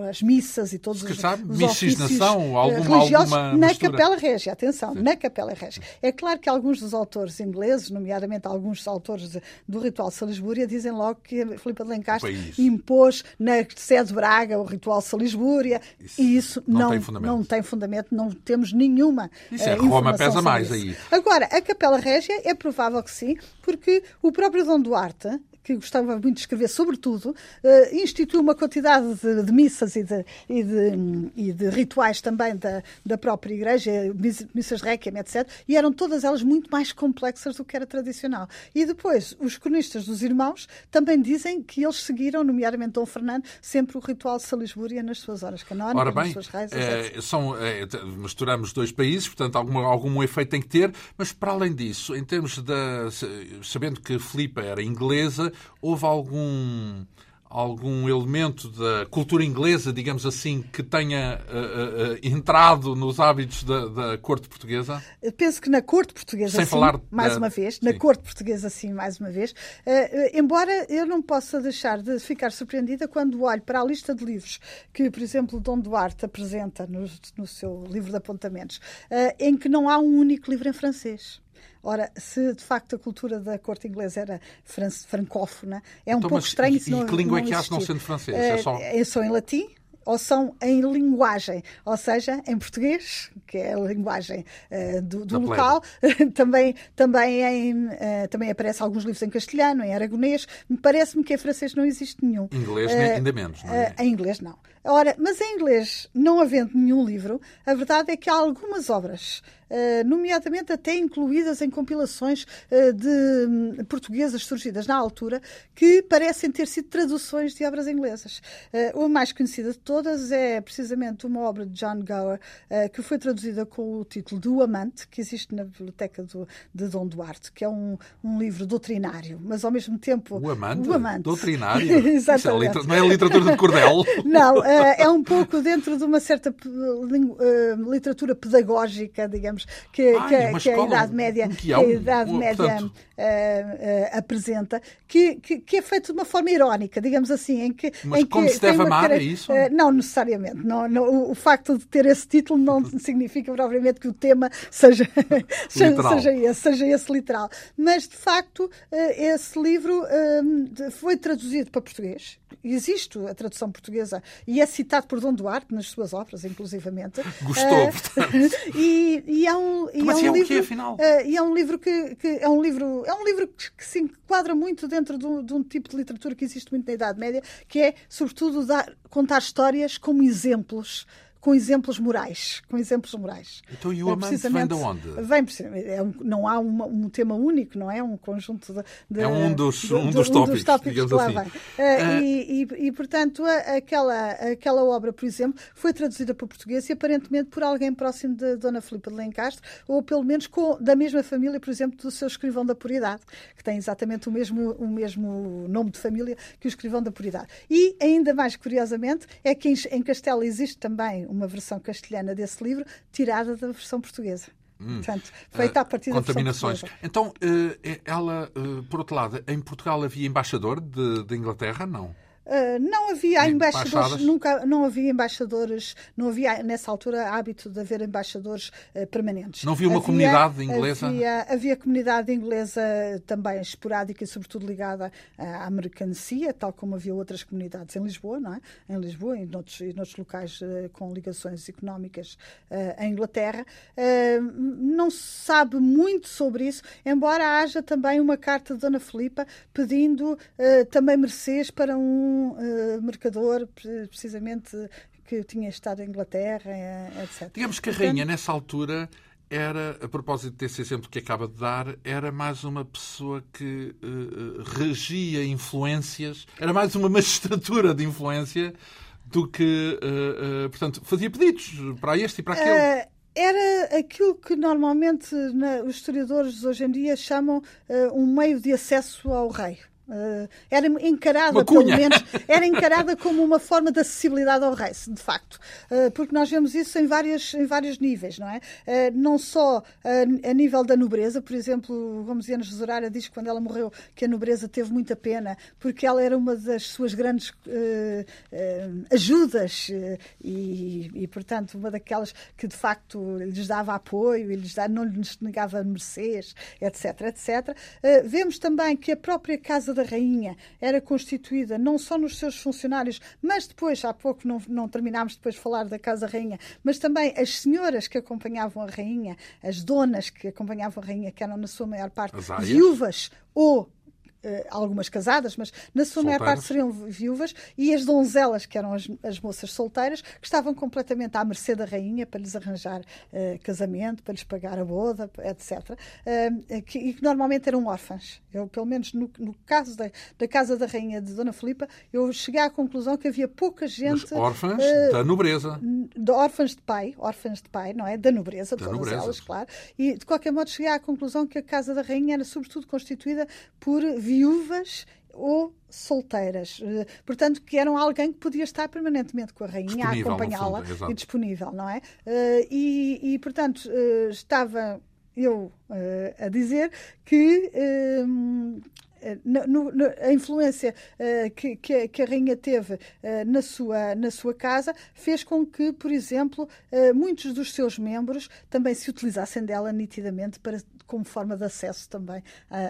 as missas e todos os, sabe, os miscigenação, alguma, religiosos alguma na Capela Régia. Atenção, Sim. na Capela Régia. É claro que alguns dos autores ingleses, nomeadamente alguns dos autores de, do ritual ritual Salisbúria, dizem logo que Filipe de Lencastre impôs na sede de Braga o ritual de Salisbúria isso e isso não, não, tem fundamento. não tem fundamento, não temos nenhuma Isso é, uh, Roma pesa mais isso. aí. Agora, a Capela Régia é provável que sim, porque o próprio Dom Duarte, que gostava muito de escrever sobre tudo, uh, instituiu uma quantidade de, de missas e de, e, de, e de, rituais também da, da própria Igreja, missas de Requiem, etc. E eram todas elas muito mais complexas do que era tradicional. E depois, os cronistas dos irmãos também dizem que eles seguiram, nomeadamente Dom Fernando, sempre o ritual de Salisbúria nas suas horas canónicas, Ora bem, nas suas reis, é, são, é, misturamos dois países, portanto algum, algum efeito tem que ter, mas para além disso, em termos da... sabendo que Filipa era inglesa, houve algum algum elemento da cultura inglesa, digamos assim, que tenha uh, uh, entrado nos hábitos da, da, corte portuguesa? Penso que na corte portuguesa, Sem sim, falar mais da... uma vez, sim. na corte portuguesa, sim, mais uma vez. Uh, embora eu não possa deixar de ficar surpreendida quando olho para a lista de livros que, por exemplo, Dom Duarte apresenta no, no seu livro de apontamentos, em que não há um único livro em francês. Ora, se de facto a cultura da corte inglesa era francófona, é um então, pouco estranho. E, e que língua é que há se não sendo francês? É, só... só em latim, ou são em linguagem, ou seja, em português, que é a linguagem uh, do, do local, também, também, em, uh, também aparece alguns livros em castelhano, em aragonês, parece-me que em francês não existe nenhum. Inglês uh, ainda menos, não é? em inglês não. Ora, mas em inglês, não havendo nenhum livro, a verdade é que há algumas obras eh, nomeadamente até incluídas em compilações eh, de hum, portuguesas surgidas na altura, que parecem ter sido traduções de obras inglesas. Eh, a mais conhecida de todas é precisamente uma obra de John Gower, que foi traduzida com o título do Amante, que existe na biblioteca do, de Dom Duarte, que é um, um livro doutrinário, mas ao mesmo tempo. O Amante? O amante. Doutrinário? Exatamente. É não é a literatura de cordel? não, é um pouco dentro de uma certa literatura pedagógica, digamos que, Ai, que, que a Idade Média, que, a Idade Média uh, uh, apresenta, que, que, que, é feito de uma forma irónica, digamos assim, em que. Mas em como que se deve amar, é isso? Uh, não necessariamente. Não, não, o facto de ter esse título não significa propriamente que o tema seja, seja, seja, esse, seja esse literal. Mas, de facto, esse livro foi traduzido para português. Existe a tradução portuguesa e é citado por Dom Duarte nas suas obras, inclusivamente. Gostou, portanto. E, e é um, e Mas é um, é livro, quê, afinal? E é um livro que, que, é um é um livro que, que se enquadra muito dentro de um, de um, tipo de literatura que existe muito na Idade Média, que é sobretudo dar, contar histórias como exemplos com exemplos morais. Com exemplos morais. Então, e o é, amante vem de onde? Vem, é um, não há uma, um tema único, não é? Um conjunto de. de é um dos, um dos tópicos, um dos tópicos que lá assim. vem. Uh, e, e, e, portanto, aquela, aquela obra, por exemplo, foi traduzida para português e aparentemente por alguém próximo de Dona Filipa de Lencastre, ou pelo menos com, da mesma família, por exemplo, do seu escrivão da Puridade, que tem exatamente o mesmo, o mesmo nome de família que o escrivão da Puridade. E, ainda mais curiosamente, é que em, em Castela existe também uma versão castelhana desse livro, tirada da versão portuguesa. Hum. Portanto, feita a partir da Contaminações. Então, eh, ela, eh, por outro lado, em Portugal havia embaixador de, de Inglaterra? Não. Uh, não havia embaixadores, nunca não havia embaixadores, não havia nessa altura hábito de haver embaixadores uh, permanentes. Não havia uma havia, comunidade inglesa? Havia, havia comunidade inglesa também esporádica e sobretudo ligada à mercancia, tal como havia outras comunidades em Lisboa, não é? Em Lisboa e noutros, e noutros locais uh, com ligações económicas em Inglaterra. não se sabe muito sobre isso, embora haja também uma carta de Dona Filipa pedindo também mercês para um um uh, mercador, precisamente, que tinha estado em Inglaterra, eh, etc. Digamos que a rainha, nessa altura, era, a propósito desse exemplo que acaba de dar, era mais uma pessoa que uh, regia influências, era mais uma magistratura de influência do que, uh, uh, portanto, fazia pedidos para este e para aquele. Era aquilo que normalmente os historiadores hoje em dia chamam um meio de acesso ao rei. Uh, era encarada, pelo menos, era encarada como uma forma de acessibilidade ao rei, de facto. Uh, porque nós vemos isso em, várias, em vários níveis, não é? Uh, não só a nível da nobreza, por exemplo, Romesiana Jesurara diz que quando ela morreu que a nobreza teve muita pena, porque ela era uma das suas grandes ajudas e, e, portanto, uma daquelas que de facto lhes dava apoio e lhes dava, não lhes negava mercês, etc, etc. vemos também que a própria Casa da Rainha era constituída não só nos seus funcionários, mas depois, há pouco não, não terminámos depois de falar da Casa Rainha, mas também as senhoras que acompanhavam a Rainha, as donas que acompanhavam a Rainha, que eram na sua maior parte viúvas ou algumas casadas, mas na sua maior parte seriam viúvas, e as donzelas, que eram as, as, moças solteiras, que estavam completamente à mercê da rainha para lhes arranjar uh, casamento, para lhes pagar a boda, etc. Uh, que, e que normalmente eram órfãs. Eu, pelo menos no, no caso da, da, Casa da Rainha de Dona Filipa, eu cheguei à conclusão que havia pouca gente. Mas órfãs da nobreza. De órfãs de pai, órfãs de pai, não é? Da nobreza, da todas nobreza. elas, claro. E de qualquer modo cheguei à conclusão que a Casa da Rainha era sobretudo constituída por viúvas ou solteiras. Eh, portanto, que eram alguém que podia estar permanentemente com a rainha, a acompanhá-la e disponível, não é? Eh, e, e portanto, eh, estava eu a dizer que no, no, a influência uh, que, que, a, que, a rainha teve uh, na, sua, na sua casa fez com que, por exemplo, uh, muitos dos seus membros também se utilizassem dela nitidamente para, como forma de acesso também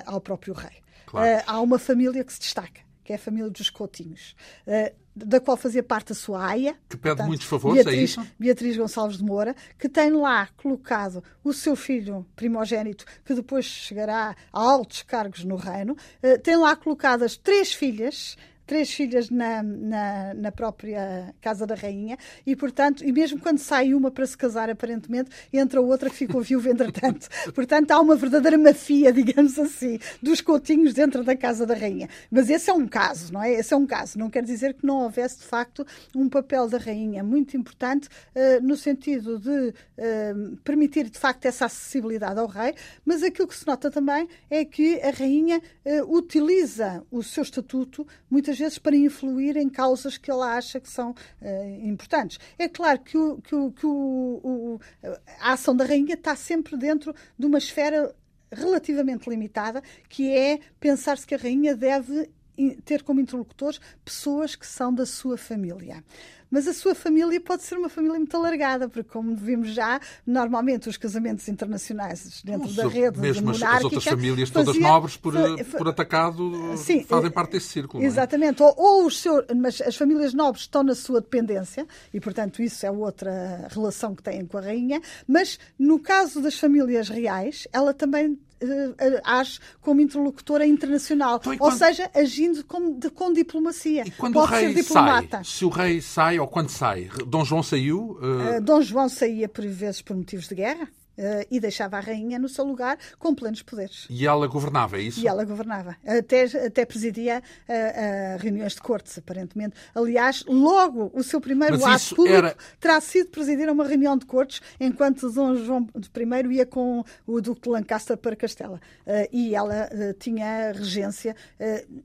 ao próprio rei. Claro. Há uma família que se destaca, que é a família dos Coutinhos. Uh, da qual fazia parte a sua aia. Que pede portanto, muitos favores, é Beatriz, é isso? Beatriz Gonçalves de Moura, que tem lá colocado o seu filho primogênito, que depois chegará a altos cargos no reino, uh, tem lá colocadas três filhas três filhas na, na, na, própria casa da rainha e, portanto, e mesmo quando sai uma para se casar, aparentemente, entra outra que ficou viúva entretanto. portanto, há uma verdadeira mafia, digamos assim, dos coutinhos dentro da casa da rainha. Mas esse é um caso, não é? Esse é um caso. Não quer dizer que não houvesse, de facto, um papel da rainha muito importante uh, no sentido de uh, permitir, de facto, essa acessibilidade ao rei, mas aquilo que se nota também é que a rainha uh, utiliza o seu estatuto muitas vezes para influir em causas que ela acha que são uh, importantes. É claro que, o, que, o, que o, a ação da rainha está sempre dentro de uma esfera relativamente limitada, que é pensar-se que a rainha deve ter como interlocutores pessoas que são da sua família mas a sua família pode ser uma família muito alargada, porque, como vimos já, normalmente os casamentos internacionais dentro os, da rede mesmo as, as outras famílias, fazia, todas nobres, por, por atacado, sim, fazem parte desse círculo. É? Exatamente. É? Ou, ou, os seus, mas as famílias nobres estão na sua dependência, e, portanto, isso é outra relação que têm com a rainha, mas no caso das famílias reais, ela também age como interlocutora internacional, então, ou seja, agindo com, de, com diplomacia. E quando Pode o rei diplomata. sai, se o rei sai ou quando sai, Dom João saiu? Uh... Dom João saía por vezes por motivos de guerra. Uh, e deixava a rainha no seu lugar com plenos poderes. E ela governava, é isso? E ela governava. Até, até presidia uh, uh, reuniões de cortes, aparentemente. Aliás, logo o seu primeiro Mas ato público era... terá sido presidir uma reunião de cortes, enquanto Dom João I ia com o Duque de Lancaster para Castela. e ela tinha regência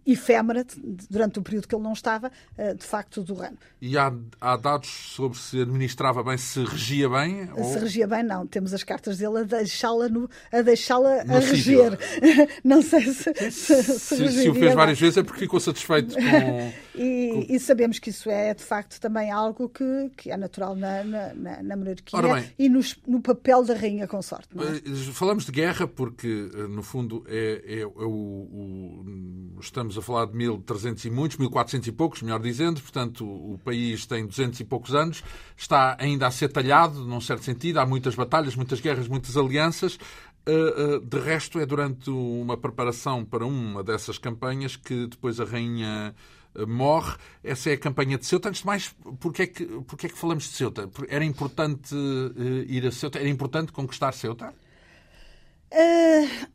efêmera, durante o período que ele não estava, de facto, do reino. E há, há dados sobre se administrava bem, se regia bem? Se ou... regia bem, não. Temos as cartas cartas dele a deixá-la a, deixá-la a reger. Não sei se. Se, se, se, se o fez várias vezes é porque ficou satisfeito com. e, com... e, sabemos que isso é, de facto, também algo que, que é natural na, na, na monarquia e nos, no papel da rainha consorte. É? Eh, falamos de guerra porque, eh, no fundo, é, é, é o, o, estamos a falar de 1300 e muitos, 1400 e poucos, melhor dizendo, portanto, o país tem 200 e poucos anos, está ainda a ser talhado, num certo sentido, há muitas batalhas, muitas guerras, muitas alianças. Eh, de resto, é durante uma preparação para uma dessas campanhas que depois a rainha eh, morre. Essa é a campanha de Ceuta. Antes de mais, porquê é que, porquê é que falamos de Ceuta? Era importante uh, ir a Ceuta? Era importante conquistar Ceuta? Uh,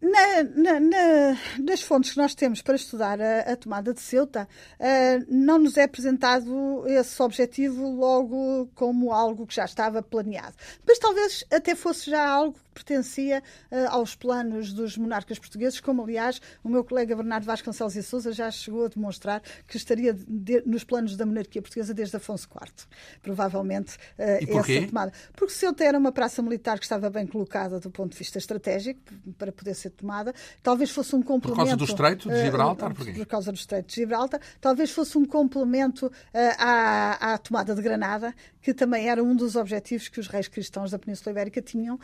na, na, na, nas fontes que nós temos para estudar a, a tomada de Ceuta, uh, não nos é apresentado esse objetivo logo como algo que já estava planeado. Mas talvez até fosse já algo pertencia uh, aos planos dos monarcas portugueses, como aliás o meu colega Bernardo Vasconcelos e Souza já chegou a demonstrar que estaria de, nos planos da monarquia portuguesa desde Afonso IV. Provavelmente uh, essa tomada. Porque Ceuta era uma praça militar que estava bem colocada do ponto de vista estratégico para poder ser tomada. Talvez fosse um complemento. Por causa do Estreito de Gibraltar? Uh, por causa do Estreito de Gibraltar. Talvez fosse um complemento à, à tomada de Granada, que também era um dos objetivos que os reis cristãos da Península Ibérica tinham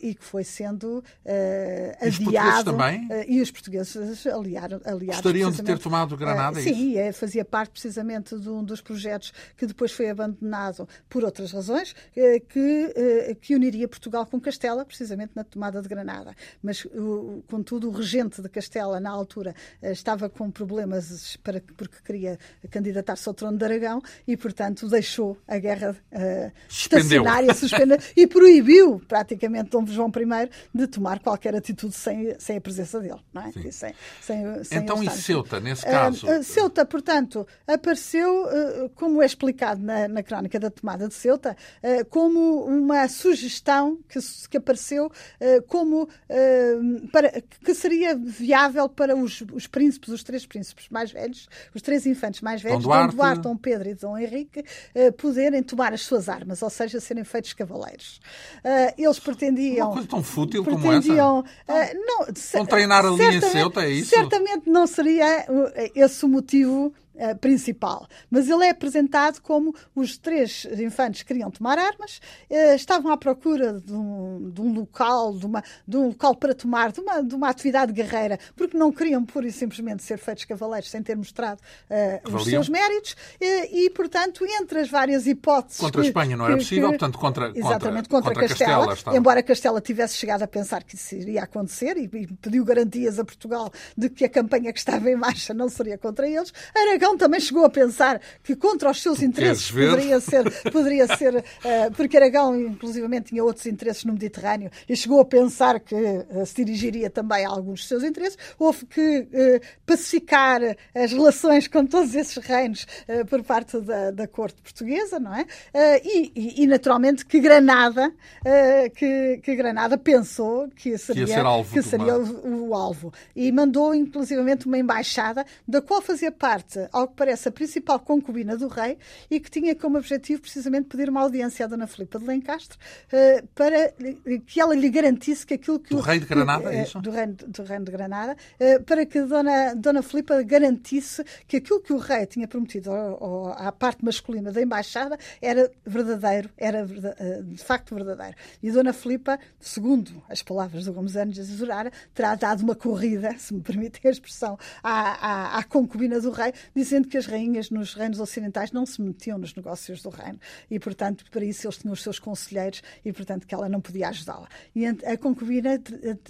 e que foi sendo uh, adiado. também? Uh, e os portugueses aliaram. aliaram Gostariam de ter tomado Granada? Uh, sim, é, fazia parte precisamente de um dos projetos que depois foi abandonado por outras razões, que, que uniria Portugal com Castela, precisamente na tomada de Granada. Mas, contudo, o regente de Castela, na altura, estava com problemas para, porque queria candidatar-se ao trono de Aragão e, portanto, deixou a guerra estacionária, suspendeu e proibiu praticamente Dom João I de tomar qualquer atitude sem, sem a presença dele. Não é? sem, sem, sem então, e Ceuta, nesse caso? Uh, Ceuta, portanto, apareceu, uh, como é explicado na, na crónica da tomada de Ceuta, uh, como uma sugestão que, que apareceu como para, que seria viável para os, os príncipes, os três príncipes mais velhos, os três infantes mais velhos, Dom Duarte, Dom, Duarte, Dom Pedro e Dom Henrique, poderem tomar as suas armas, ou seja, serem feitos cavaleiros. eles pretendiam coisa tão fútil como essa? Uh, não, Vão treinar ali em Ceuta, é isso? Certamente não seria esse o motivo uh, principal. Mas ele é apresentado como os três infantes queriam tomar armas, uh, estavam à procura de um, de um local, de, uma, de, um local para tomar, de uma, de uma atividade guerreira, porque não queriam pura e simplesmente ser feitos cavaleiros sem ter mostrado uh, os seus méritos, e, portanto, entre as várias hipóteses. Contra que, a Espanha não era que, possível, que, portanto, contra, exatamente, contra, contra Castela, Castela embora Castela tivesse chegado a pensar que isso iria acontecer e, e pediu garantias a Portugal de que a campanha que estava em marcha não seria contra eles, Aragão também chegou a pensar que contra os seus interesses poderia ser, poderia ser uh, porque Aragão, inclusivamente, tinha outros interesses no Mediterrâneo e chegou a pensar que uh, se dirigiria também a alguns dos seus interesses. Houve que uh, pacificar as relações com todos esses reinos por parte da, da corte portuguesa, não é? E, e, e, naturalmente que Granada, que, que, Granada pensou que seria, que, alvo que seria o, o alvo e mandou inclusivamente uma embaixada da qual fazia parte, ao que parece, a principal concubina do rei e que tinha como objetivo precisamente pedir uma audiência à Dona Filipa de Lencastre uh, para que ela lhe garantisse que aquilo que do o rei de Granada, é isso? Do reino, do reino de Granada, uh, para que Dona, Dona Filipa garantisse que aquilo que o rei tinha prometido ao, ao, à parte masculina da embaixada era verdadeiro, era uh, de facto verdadeiro. E Dona Filipa, segundo as palavras do Gomes Anos de Azurara, terá dado uma corrida, se me permitem a expressão, à, à, à concubina do rei, dizendo que as rainhas nos reinos ocidentais não se metiam nos negócios do reino e, portanto, para isso eles tinham os seus conselheiros e, portanto, que ela não podia ajudá-la. E a concubina,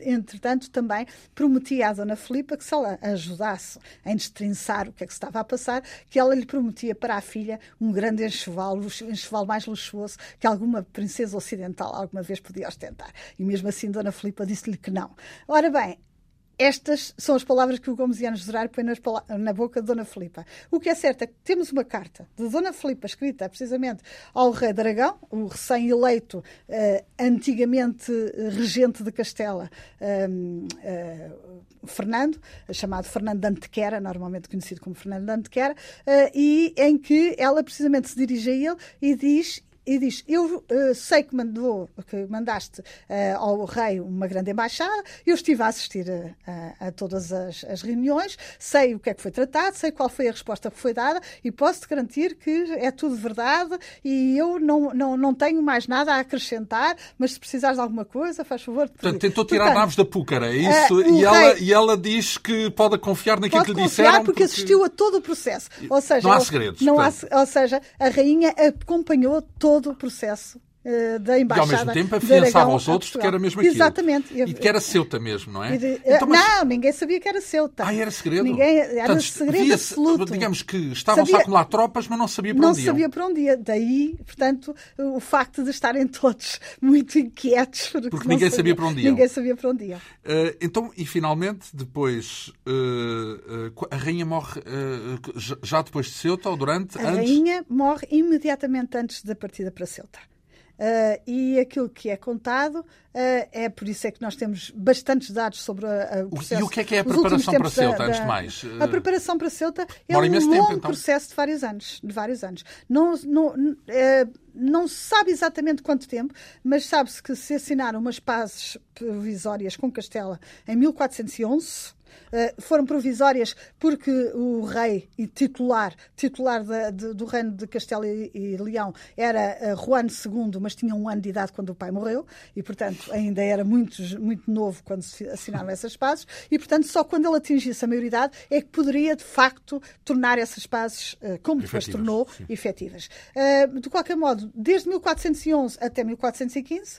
entretanto, também prometia à Dona Filipa que se ela ajudasse em destrinçar o que é que se estava a passar, que ela lhe prometia para a filha um grande enxoval, o enxoval mais luxuoso que alguma princesa ocidental alguma vez podia ostentar. E mesmo assim, Dona Filipa disse-lhe que não. Ora bem, estas são as palavras que o Gomesiano Gerar põe na boca de Dona Filipa. O que é certo é que temos uma carta de Dona Filipa escrita precisamente ao rei de Aragão, o recém-eleito, uh, antigamente regente de Castela, uh, uh, Fernando, chamado Fernando de Antequera, normalmente conhecido como Fernando de Antequera, e em que ela precisamente se dirige a ele e diz e diz: Eu uh, sei que, mandou, que mandaste uh, ao rei uma grande embaixada, eu estive a assistir a, a, a todas as, as, reuniões, sei o que é que foi tratado, sei qual foi a resposta que foi dada e posso-te garantir que é tudo verdade e eu não, não, não tenho mais nada a acrescentar, mas se precisares de alguma coisa, faz favor. Portanto, tentou tirar Portanto, naves da púcara, é isso? Uh, e, ela, rei, e ela diz que pode confiar naquilo que lhe disseram. Porque, porque assistiu a todo o processo. Ou seja, não há segredos. Não há, ou seja, a rainha acompanhou todo todo o processo da embaixada. E ao mesmo tempo afiançava aos outros de que era mesmo aquilo. Exatamente. E de que era Ceuta mesmo, não é? De, então, mas... Não, ninguém sabia que era Ceuta. Ah, era segredo? Ninguém, era Portanto, segredo absoluto. Digamos que estavam-se a acumular tropas, mas não sabia para não onde iam. Não sabia para onde ia. Daí, portanto, o facto de estarem todos muito inquietos. Porque, porque ninguém sabia, sabia, para onde iam. Ninguém sabia para onde iam. Uh, então, e finalmente, depois, uh, uh, a rainha morre já depois de Ceuta ou durante? A antes? rainha morre imediatamente antes da partida para Ceuta. Uh, e aquilo que é contado uh, é por isso é que nós temos bastantes dados sobre a, o processo. E o que é que é a preparação para Ceuta, da, antes de mais? Uh, a preparação para Ceuta é um longo tempo, então. processo de vários anos. De vários anos. Não, não, não se sabe exatamente quanto tempo, mas sabe-se que se assinaram umas pazes provisórias com Castela em 1411 eh, foram provisórias porque o rei e titular, titular da, de, do reino de Castelo e, e Leão era uh, Juan II, mas tinha um ano de idade quando o pai morreu e, portanto, ainda era muito, muito novo quando se assinaram essas pazes e, portanto, só quando ele atingisse a maioridade é que poderia, de facto, tornar essas pazes, uh, como depois tornou, sim. efetivas. De qualquer modo, desde 1411 até 1415,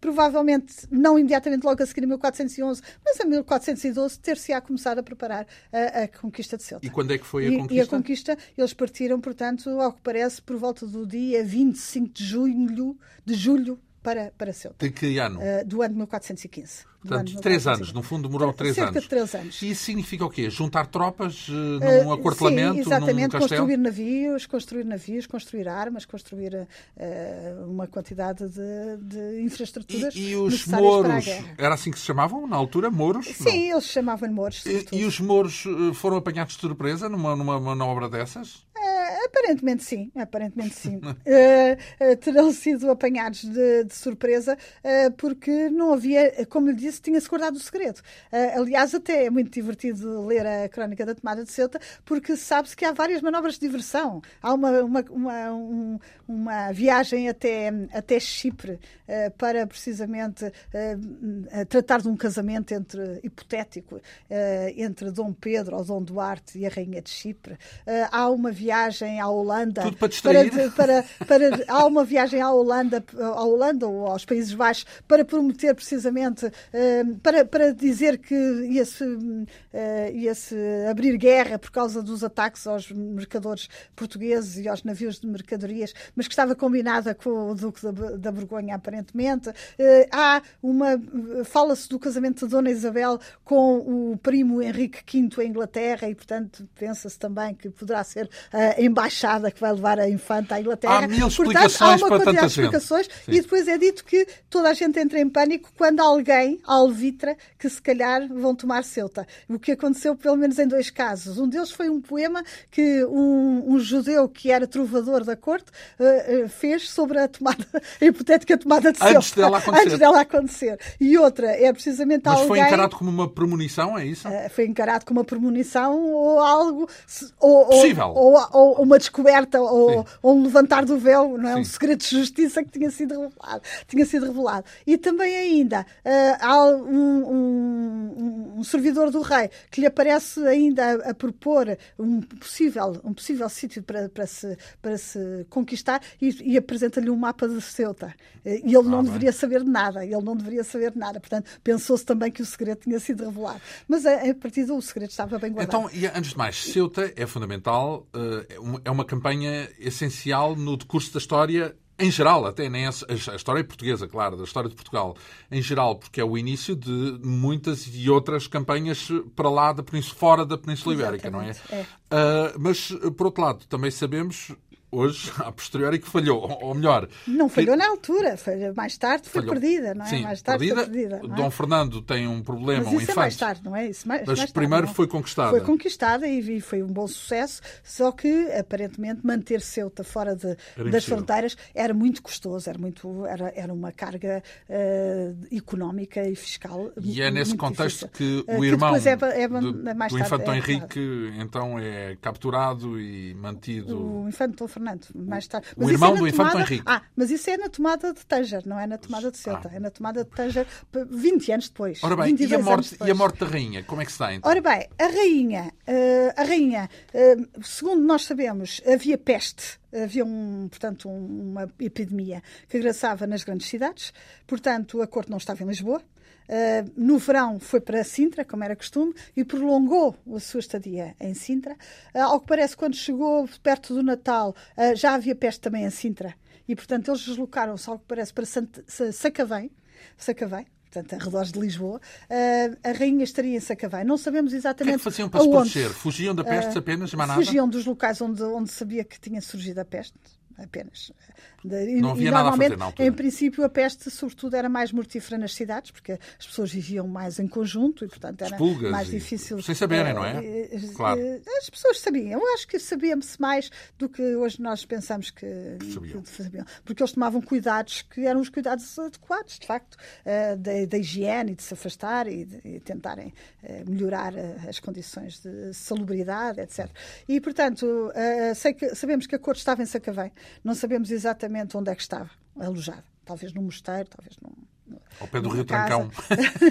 provavelmente, não imediatamente logo a seguir a 1411, mas a 1412, ter-se a começar a preparar a, a, conquista de Ceuta. E quando é que foi a e, conquista? E a conquista, eles partiram, portanto, ao que parece, por volta do dia 25 de julho, de julho para, para Ceuta. De que ano? Uh, do ano de 1415. Portanto, três anos, no fundo demorou três Cerca anos. de três anos. E isso significa o quê? Juntar tropas uh, num uh, acortelamento, sim, exatamente, num construir navios, construir navios, construir armas, construir uh, uma quantidade de, de infraestruturas E, e os mouros, era assim que se chamavam na altura, mouros? Sim, não. eles chamavam mouros. E, e, os mouros foram apanhados de surpresa numa, numa manobra dessas? Aparentemente sim, aparentemente sim. terão sido apanhados de, de surpresa uh, porque não havia, como lhe disse, tinha-se guardado o segredo. aliás, até é muito divertido ler a crónica da tomada de Ceuta porque sabe-se que há várias manobras de diversão. Há uma, uma, uma, um, uma viagem até, até Chipre para precisamente tratar de um casamento entre, hipotético entre Dom Pedro ou Dom Duarte e a Rainha de Chipre. há uma viagem à Holanda. Tudo para distrair. Para, para, para, há uma viagem à Holanda, à Holanda ou aos Países Baixos para prometer precisamente, eh, para, para dizer que ia-se eh, ia -se abrir guerra por causa dos ataques aos mercadores portugueses e aos navios de mercadorias, mas que estava combinada com o Duque da, da Borgonha, aparentemente. Eh, há uma. Fala-se do casamento de Dona Isabel com o primo Henrique V em Inglaterra e, portanto, pensa-se também que poderá ser a embaixada que vai levar a infanta à Inglaterra. Há mil explicações Portanto, há uma para tanta explicações e depois é dito que toda a gente entra em pânico quando alguém alvitra que se calhar vão tomar Ceuta. O que aconteceu pelo menos em dois casos. Um deles foi um poema que um, um judeu que era trovador da corte uh, fez sobre a tomada, a hipotética tomada de Ceuta. Antes dela acontecer. Antes dela acontecer. E outra é precisamente Mas alguém... foi encarado como uma premonição, é isso? Uh, foi encarado como uma premonição ou algo... Ou, Possível. Ou, ou, ou uma descoberta ou, ou, um levantar do véu, não é? Sim. Um segredo de justiça que tinha sido revelado. Tinha sido revelado. E também ainda uh, há um, um, um, servidor do rei que lhe aparece ainda a, a propor um possível, um possível sítio para, para, se, para se conquistar e, e apresenta-lhe um mapa de Ceuta. E ele não ah, deveria saber de nada. Ele não deveria saber de nada. Portanto, pensou-se também que o segredo tinha sido revelado. Mas a, a partir do segredo estava bem guardado. Então, e antes de mais, Ceuta é fundamental, uh, é uma campanha essencial no decurso da história em geral, até nem a, a, história portuguesa, claro, da história de Portugal, em geral, porque é o início de muitas e outras campanhas para lá da Península, fora da Península Ibérica, não é? é. Uh, mas, por outro lado, também sabemos hoje, a posteriori, que falhou. Ou melhor. Não falhou que... na altura, foi, mais tarde foi falhou. perdida, não é? Sim, mais tarde perdida. foi perdida. É? Dom Fernando tem um problema, Mas um infante. É mais tarde, não é? Isso mais, Mas mais primeiro tarde, foi conquistada. Foi conquistada e foi um bom sucesso, só que aparentemente manter Ceuta fora de, das fronteiras era muito custoso, era, muito, era, era uma carga uh, económica e fiscal. E é nesse contexto difícil. que o uh, irmão que é, é, do, do infante é, Henrique então é capturado e mantido. O infante Fernando, mais tarde. Mas o irmão é do Infante tomada... Henrique. Ah, mas isso é na tomada de Tanger, não é na tomada de Ceuta. Ah. É na tomada de Tanger 20 anos depois. Ora bem, e a, morte, e a morte da rainha? Como é que dá então? Ora bem, a rainha, uh, a rainha uh, segundo nós sabemos, havia peste havia um, portanto, uma epidemia que agraçava nas grandes cidades, portanto a corte não estava em Lisboa, Uh, no verão foi para Sintra, como era costume, e prolongou a sua estadia em Sintra. Uh, ao que parece, quando chegou perto do Natal, uh, já havia peste também em Sintra. E, portanto, eles deslocaram-se, ao que parece, para Sant Sacavém, Sacavém, portanto, arredores de Lisboa. A rainha estaria em Sacavém. Não sabemos exatamente. O que, é que faziam para se proteger? Fugiam da peste apenas, nada? Fugiam dos locais onde, onde sabia que tinha surgido a peste apenas. não havia e, nada a fazer na altura. Em princípio, a peste, sobretudo, era mais mortífera nas cidades, porque as pessoas viviam mais em conjunto e, portanto, era mais difícil. Sem saberem, não é? Eh, claro. As pessoas sabiam. Eu acho que sabíamos mais do que hoje nós pensamos que sabiam. que sabiam. Porque eles tomavam cuidados que eram os cuidados adequados, de facto, eh, da, da higiene, de se afastar e, de, e tentarem eh, melhorar as condições de salubridade, etc. E, portanto, sei que, sabemos que a corte estava em Sacavém. Não sabemos exatamente onde é que estava alojada. Talvez num mosteiro, talvez num, ao pé do Rio Trancão.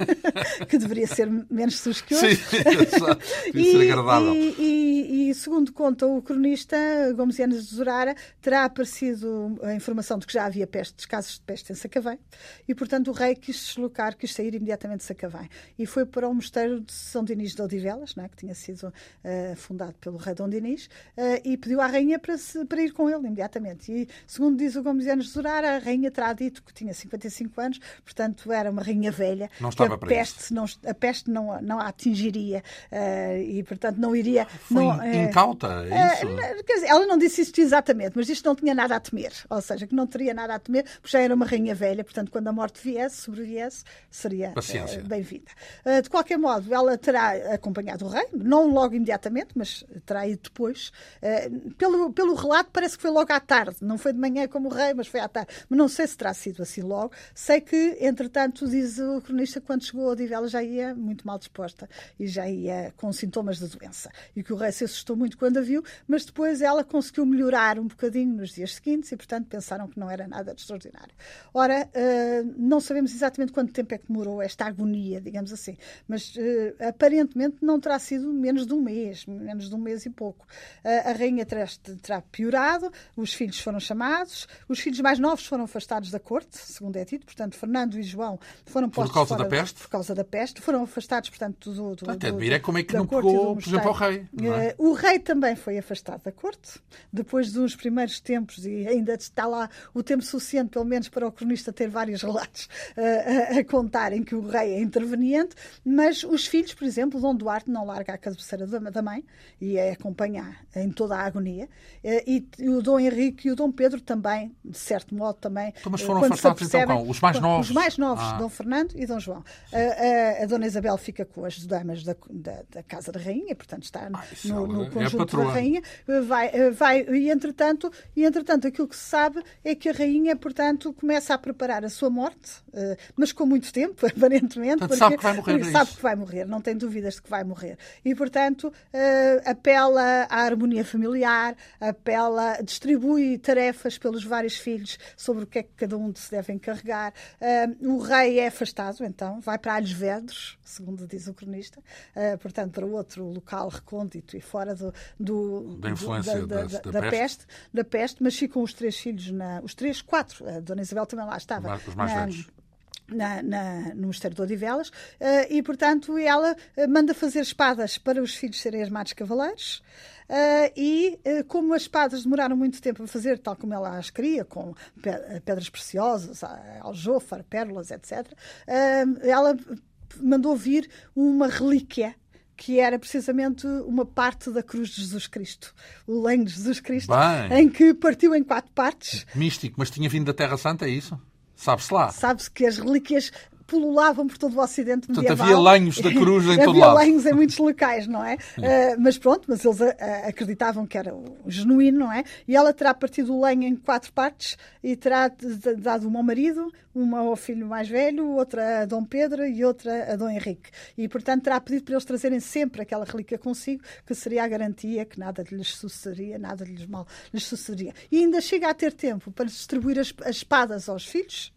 que deveria ser menos sujo que hoje. Sim, exato. e, ser agradável. E, e, e, segundo conta o cronista Gomes Yanes de Zorara, terá aparecido a informação de que já havia peste, casos de peste em Sacavém e, portanto, o rei quis deslocar, quis sair imediatamente de Sacavém. E foi para o mosteiro de São Dinis de Odivelas, né, que tinha sido uh, fundado pelo rei Dom Dinis, uh, e pediu à rainha para, se, para ir com ele imediatamente. E, segundo diz o Gomes Yanes de Zorara, a rainha terá dito que tinha 55 anos, portanto, portanto era uma rainha velha. Não estava a peste não a peste não, não a atingiria uh, e portanto não iria. Foi não, incauta, é isso? Uh, quer dizer, ela não disse isto exatamente, mas isto não tinha nada a temer, ou seja, que não teria nada a temer, porque já era uma rainha velha, portanto quando a morte viesse, sobreviesse, seria uh, bem-vinda. de qualquer modo, ela terá acompanhado o rei, não logo imediatamente, mas terá ido depois. pelo, pelo relato parece que foi logo à tarde, não foi de manhã como o rei, mas foi à tarde. Mas não sei se terá sido assim logo. Sei que, entretanto, diz o cronista, quando chegou a Odivelas já ia muito mal disposta e já ia com sintomas da doença. E que o rei se assustou muito quando a viu, mas depois ela conseguiu melhorar um bocadinho nos dias seguintes e, portanto, pensaram que não era nada de extraordinário. Ora, uh, não sabemos exatamente quanto tempo é que demorou esta agonia, digamos assim, mas uh, aparentemente não terá sido menos de um mês, menos de um mês e pouco. Uh, a rainha terá piorado, os filhos foram chamados, os filhos mais novos foram afastados da corte, segundo é dito, portanto, Fernando e João foram postos por causa fora, da peste? Por causa da peste, foram afastados, portanto, do. do Até admira como é que não pegou, por exemplo, ao rei. É? Uh, o rei também foi afastado da corte, depois dos primeiros tempos, e ainda está lá o tempo suficiente, pelo menos, para o cronista ter vários relatos uh, a, a contarem que o rei é interveniente, mas os filhos, por exemplo, Dom Duarte não larga a cabeceira da mãe e é acompanhar em toda a agonia, uh, e, e o Dom Henrique e o Dom Pedro também, de certo modo, também. Então, mas foram afastados então com os mais novos? Os mais novos, ah. Dom Fernando e Dom João. A, a, a, Dona Isabel fica com as damas da, da, da Casa da Rainha, portanto está no, ah, no, no conjunto é da Rainha. Vai, vai, e, entretanto, e entretanto, aquilo que se sabe é que a Rainha, portanto, começa a preparar a sua morte, mas com muito tempo, aparentemente. Portanto, porque, sabe que vai morrer. É sabe que vai morrer, não tem dúvidas de que vai morrer. E, portanto, apela à harmonia familiar, apela, distribui tarefas pelos vários filhos sobre o que é que cada um se deve encarregar. O rei é afastado, então, vai para Alhos Vedros, segundo diz o cronista, uh, portanto, para outro local recôndito e fora do, do da influência do, da, da, da, da, da, peste. da peste, mas ficam os três filhos, na, os três, quatro, a Dona Isabel também lá estava. Os mais na, velhos. Na, na, no Mosteiro de Odivelas, uh, e portanto ela uh, manda fazer espadas para os filhos serem armados cavaleiros. Uh, e como as espadas demoraram muito tempo a fazer, tal como ela as queria, com pedras preciosas, aljofar, pérolas, etc., ela mandou vir uma relíquia que era precisamente uma parte da cruz de Jesus Cristo, o lenho de Jesus Cristo, Bem. em que partiu em quatro partes. Místico, mas tinha vindo da Terra Santa, é isso? Sabe-se lá. Sabe-se que as relíquias pululavam por todo o Ocidente medieval. Portanto, havia lenhos da cruz em todo lado. Havia lenhos em muitos locais, não é? Uh, mas pronto, mas eles uh, acreditavam que era genuíno, não é? E ela terá partido o lenho em quatro partes e terá dado uma ao marido, uma ao filho mais velho, outra a Dom Pedro e outra a Dom Henrique. E, portanto, terá pedido para eles trazerem sempre aquela relíquia consigo, que seria a garantia que nada lhes sucederia, nada lhes mal lhes sucederia. E ainda chega a ter tempo para distribuir as, as espadas aos filhos,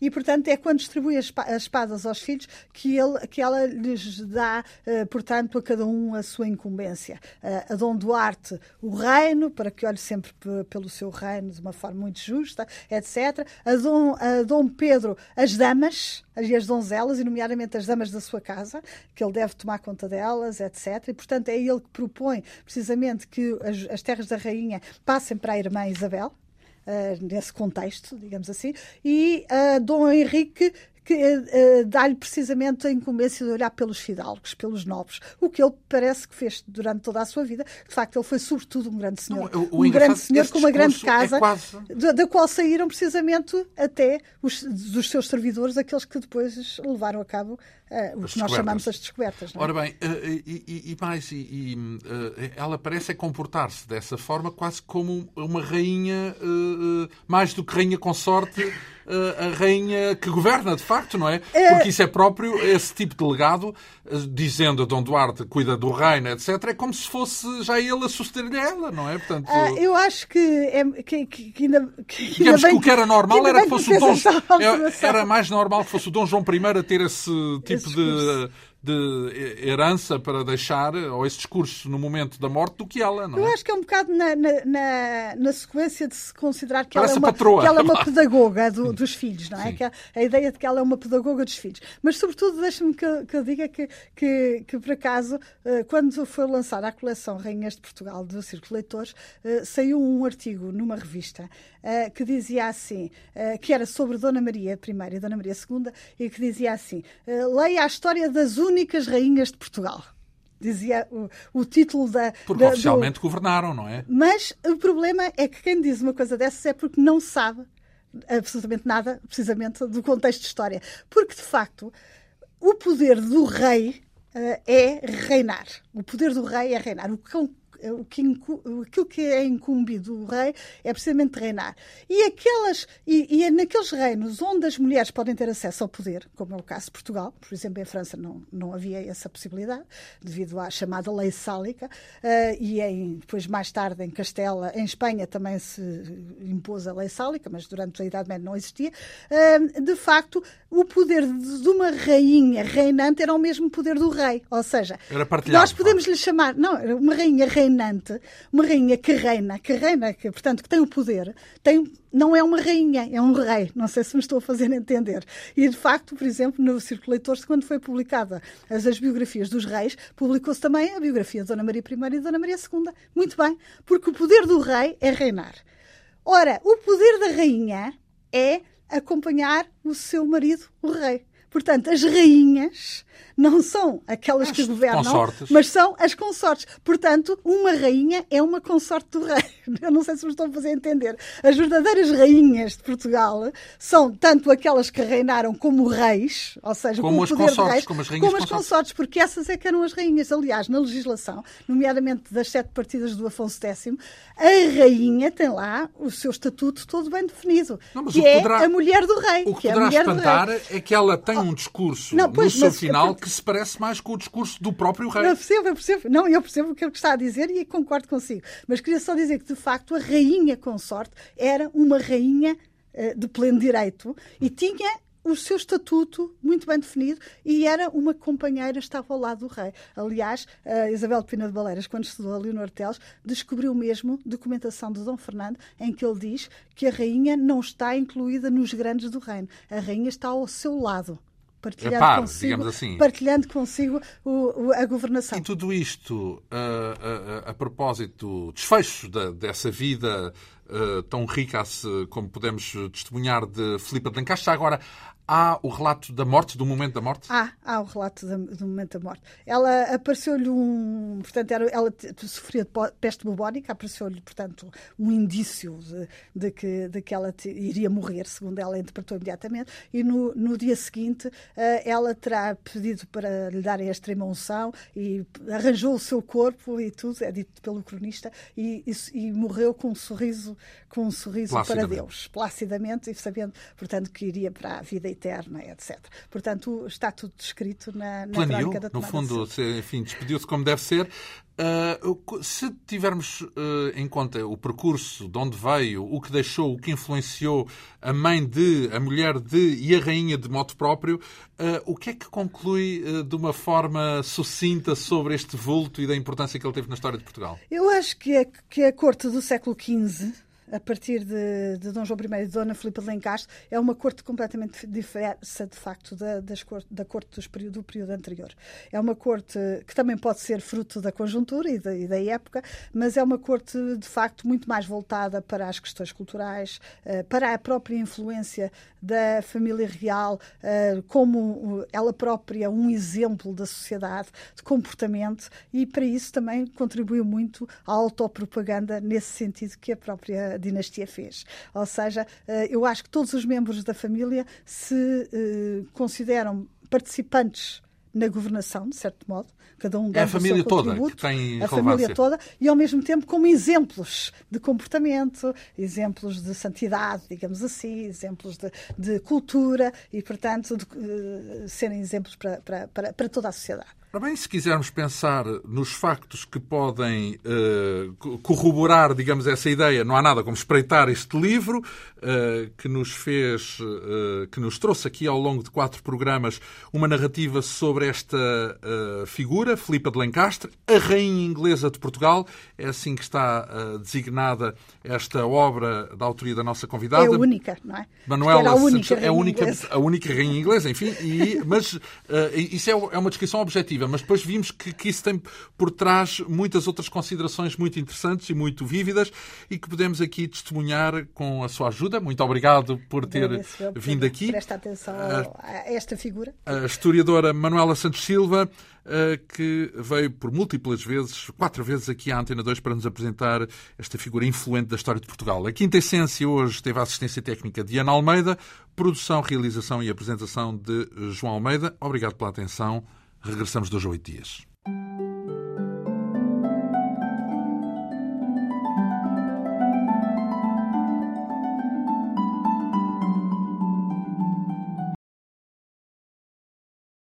e, portanto, é quando distribui as espadas aos filhos que, ele, que ela lhes dá, uh, portanto, a cada um a sua incumbência. Uh, a Dom Duarte, o reino, para que olhe sempre pelo seu reino de uma forma muito justa, etc. A Dom, a Dom Pedro, as damas, e as donzelas, e nomeadamente as damas da sua casa, que ele deve tomar conta delas, etc. E, portanto, é ele que propõe precisamente que as, as terras da rainha passem para a irmã Isabel, uh, nesse contexto, digamos assim, e uh, Dom Henrique que uh, dá-lhe precisamente a incumbência de olhar pelos fidalgos, pelos nobres, o que ele parece que fez durante toda a sua vida. De facto, ele foi sobretudo um grande senhor. Não, um grande senhor com uma grande é casa, é quase... da, da, qual saíram precisamente até os, dos seus servidores, aqueles que depois levaram a cabo o que nós chamamos as descobertas. Não é? Ora bem, uh, e, e, e, mais, e, ela parece comportar-se dessa forma quase como uma rainha, mais do que rainha consorte a rainha que governa, de facto, não é? é? Porque isso é próprio, esse tipo de legado, dizendo a Dom Duarte cuida do reino, etc., é como se fosse já ele a suceder-lhe ela, não é? Portanto, ah, eu acho que, é, que, que, ainda. Que digamos que o que era normal que era que fosse o Dom. Era mais normal que fosse o Dom João I a ter esse tipo esse de de herança para deixar, ou esse discurso no momento da morte, do que ela, não é? Eu acho que é um bocado na, na, na sequência de se considerar que, ela é, uma, que ela é uma pedagoga do, dos filhos, não é? Que a, a, ideia de que ela é uma pedagoga dos filhos. Mas, sobretudo, deixa-me que, que eu diga que, que, que, por acaso, eh, quando foi lançada a coleção Rainhas de Portugal do Círculo Leitores, eh, saiu um artigo numa revista uh, que dizia assim, uh, que era sobre Dona Maria I e Dona Maria II, e que dizia assim: uh, leia a história das únicas rainhas de Portugal dizia o, o, título da. Porque da, oficialmente do... governaram, não é? Mas o problema é que quem diz uma coisa dessas é porque não sabe absolutamente nada, precisamente, do contexto de história. Porque, de facto, o poder do rei uh, é reinar. O poder do rei é reinar. O o que, aquilo que é incumbido o rei é precisamente reinar. E, aquelas, e, e é naqueles reinos onde as mulheres podem ter acesso ao poder, como é o caso de Portugal, por exemplo, em França não, não havia essa possibilidade, devido à chamada lei sálica, uh, e em, depois, mais tarde, em Castela, em Espanha também se impôs a lei sálica, mas durante a Idade Média não existia. Uh, de facto, o poder de uma rainha reinante era o mesmo poder do rei, ou seja, nós podemos lhe chamar, não, uma rainha reinante reinante, uma rainha que reina, que reina, que, portanto, que tem o poder, tem, não é uma rainha, é um rei. Não sei se me estou a fazer entender. E, de facto, por exemplo, no Círculo Leitores, quando foi publicada as, as biografias dos reis, publicou-se também a biografia de Dona Maria I e Dona Maria II. Muito bem, porque o poder do rei é reinar. Ora, o poder da rainha é acompanhar o seu marido, o rei. Portanto, as rainhas não são aquelas as que governam, consortes. mas são as consortes. Portanto, uma rainha é uma consorte do rei. Eu não sei se me estou a fazer entender. As verdadeiras rainhas de Portugal são tanto aquelas que reinaram como reis, ou seja, como com o poder consortes, reis, como as rainhas como as consortes. consortes, porque essas é que eram as rainhas. Aliás, na legislação, nomeadamente das sete partidas do Afonso X, a rainha tem lá o seu estatuto todo bem definido, não, que é poderá, a mulher do rei. O que, que poderá é a mulher espantar é que ela tem um discurso não, pois, no seu final que se parece mais com o discurso do próprio rei. Eu percebo, eu percebo. Não, eu percebo o que ele está a dizer e concordo consigo. Mas queria só dizer que, de facto, a rainha consorte era uma rainha uh, de pleno direito e tinha o seu estatuto muito bem definido e era uma companheira, estava ao lado do rei. Aliás, a Isabel de Pina de Baleiras, quando estudou a Leonor Teles, descobriu mesmo documentação de Dom Fernando em que ele diz que a rainha não está incluída nos grandes do reino. A rainha está ao seu lado partilhando consigo, assim. partilhando consigo o, o, a governação. E tudo isto, a, a, a propósito do desfecho da, dessa vida uh, tão rica como podemos testemunhar de Filipe de Lancaster, agora há o relato da morte, do momento da morte? Há, há o relato do momento da morte. Ela apareceu-lhe um. Portanto, era, ela sofria de peste bubónica, apareceu-lhe, portanto, um indício de, de, que, de que ela iria morrer, segundo ela interpretou imediatamente, e no, no dia seguinte uh, ela terá pedido para lhe darem a extrema unção e arranjou o seu corpo e tudo, é dito pelo cronista, e, e, e morreu com um sorriso, com um sorriso para Deus, placidamente, e sabendo, portanto, que iria para a vida eterna, etc. Portanto, está tudo descrito na, na Planeou, da no fundo, se, enfim, despediu-se como deve ser. Uh, se tivermos uh, em conta o percurso, de onde veio, o que deixou, o que influenciou a mãe de, a mulher de e a rainha de modo próprio, uh, o que é que conclui de uma forma sucinta sobre este vulto e da importância que ele teve na história de Portugal? Eu acho que a, que a corte do século XV a partir de, de Dom João I e de Dona Filipa de Lencastre, é uma corte completamente diversa, de facto, da, das corte, da corte dos do período anterior. É uma corte que também pode ser fruto da conjuntura e da, e da época, mas é uma corte, de facto, muito mais voltada para as questões culturais, eh, para a própria influência da família real, eh, como ela própria um exemplo da sociedade, de comportamento, e para isso também contribuiu muito à autopropaganda, nesse sentido que a própria dinastia fez. Ou seja, eh, eu acho que todos os membros da família se eh, consideram participantes na governação, de certo modo, cada um dá é a família toda que tem a família toda e ao mesmo tempo como exemplos de comportamento, exemplos de santidade, digamos assim, exemplos de, de cultura e portanto de, uh, serem exemplos para, para, para, para toda a sociedade. Ora bem, se quisermos pensar nos factos que podem uh, corroborar, digamos, essa ideia, não há nada como espreitar este livro, uh, que nos fez, uh, que nos trouxe aqui ao longo de quatro programas uma narrativa sobre esta figura, Filipa de Lencastre, a rainha inglesa de Portugal. É assim que está designada esta obra da autoria da nossa convidada. É a única, não é? Manuela a única, é a única, a única rainha inglesa, enfim, e, mas isso é, é uma descrição objetiva mas depois vimos que, que, isso tem por trás muitas outras considerações muito interessantes e muito vívidas e que podemos aqui testemunhar com a sua ajuda. Muito obrigado por ter vindo aqui. Presta atenção a, a esta figura. A historiadora Manuela Santos Silva, eh, que veio por múltiplas vezes, quatro vezes aqui à Antena 2 para nos apresentar esta figura influente da história de Portugal. A Quinta Essência hoje teve a assistência técnica de Ana Almeida, produção, realização e apresentação de João Almeida. Obrigado pela atenção. Regressamos dois a oito dias.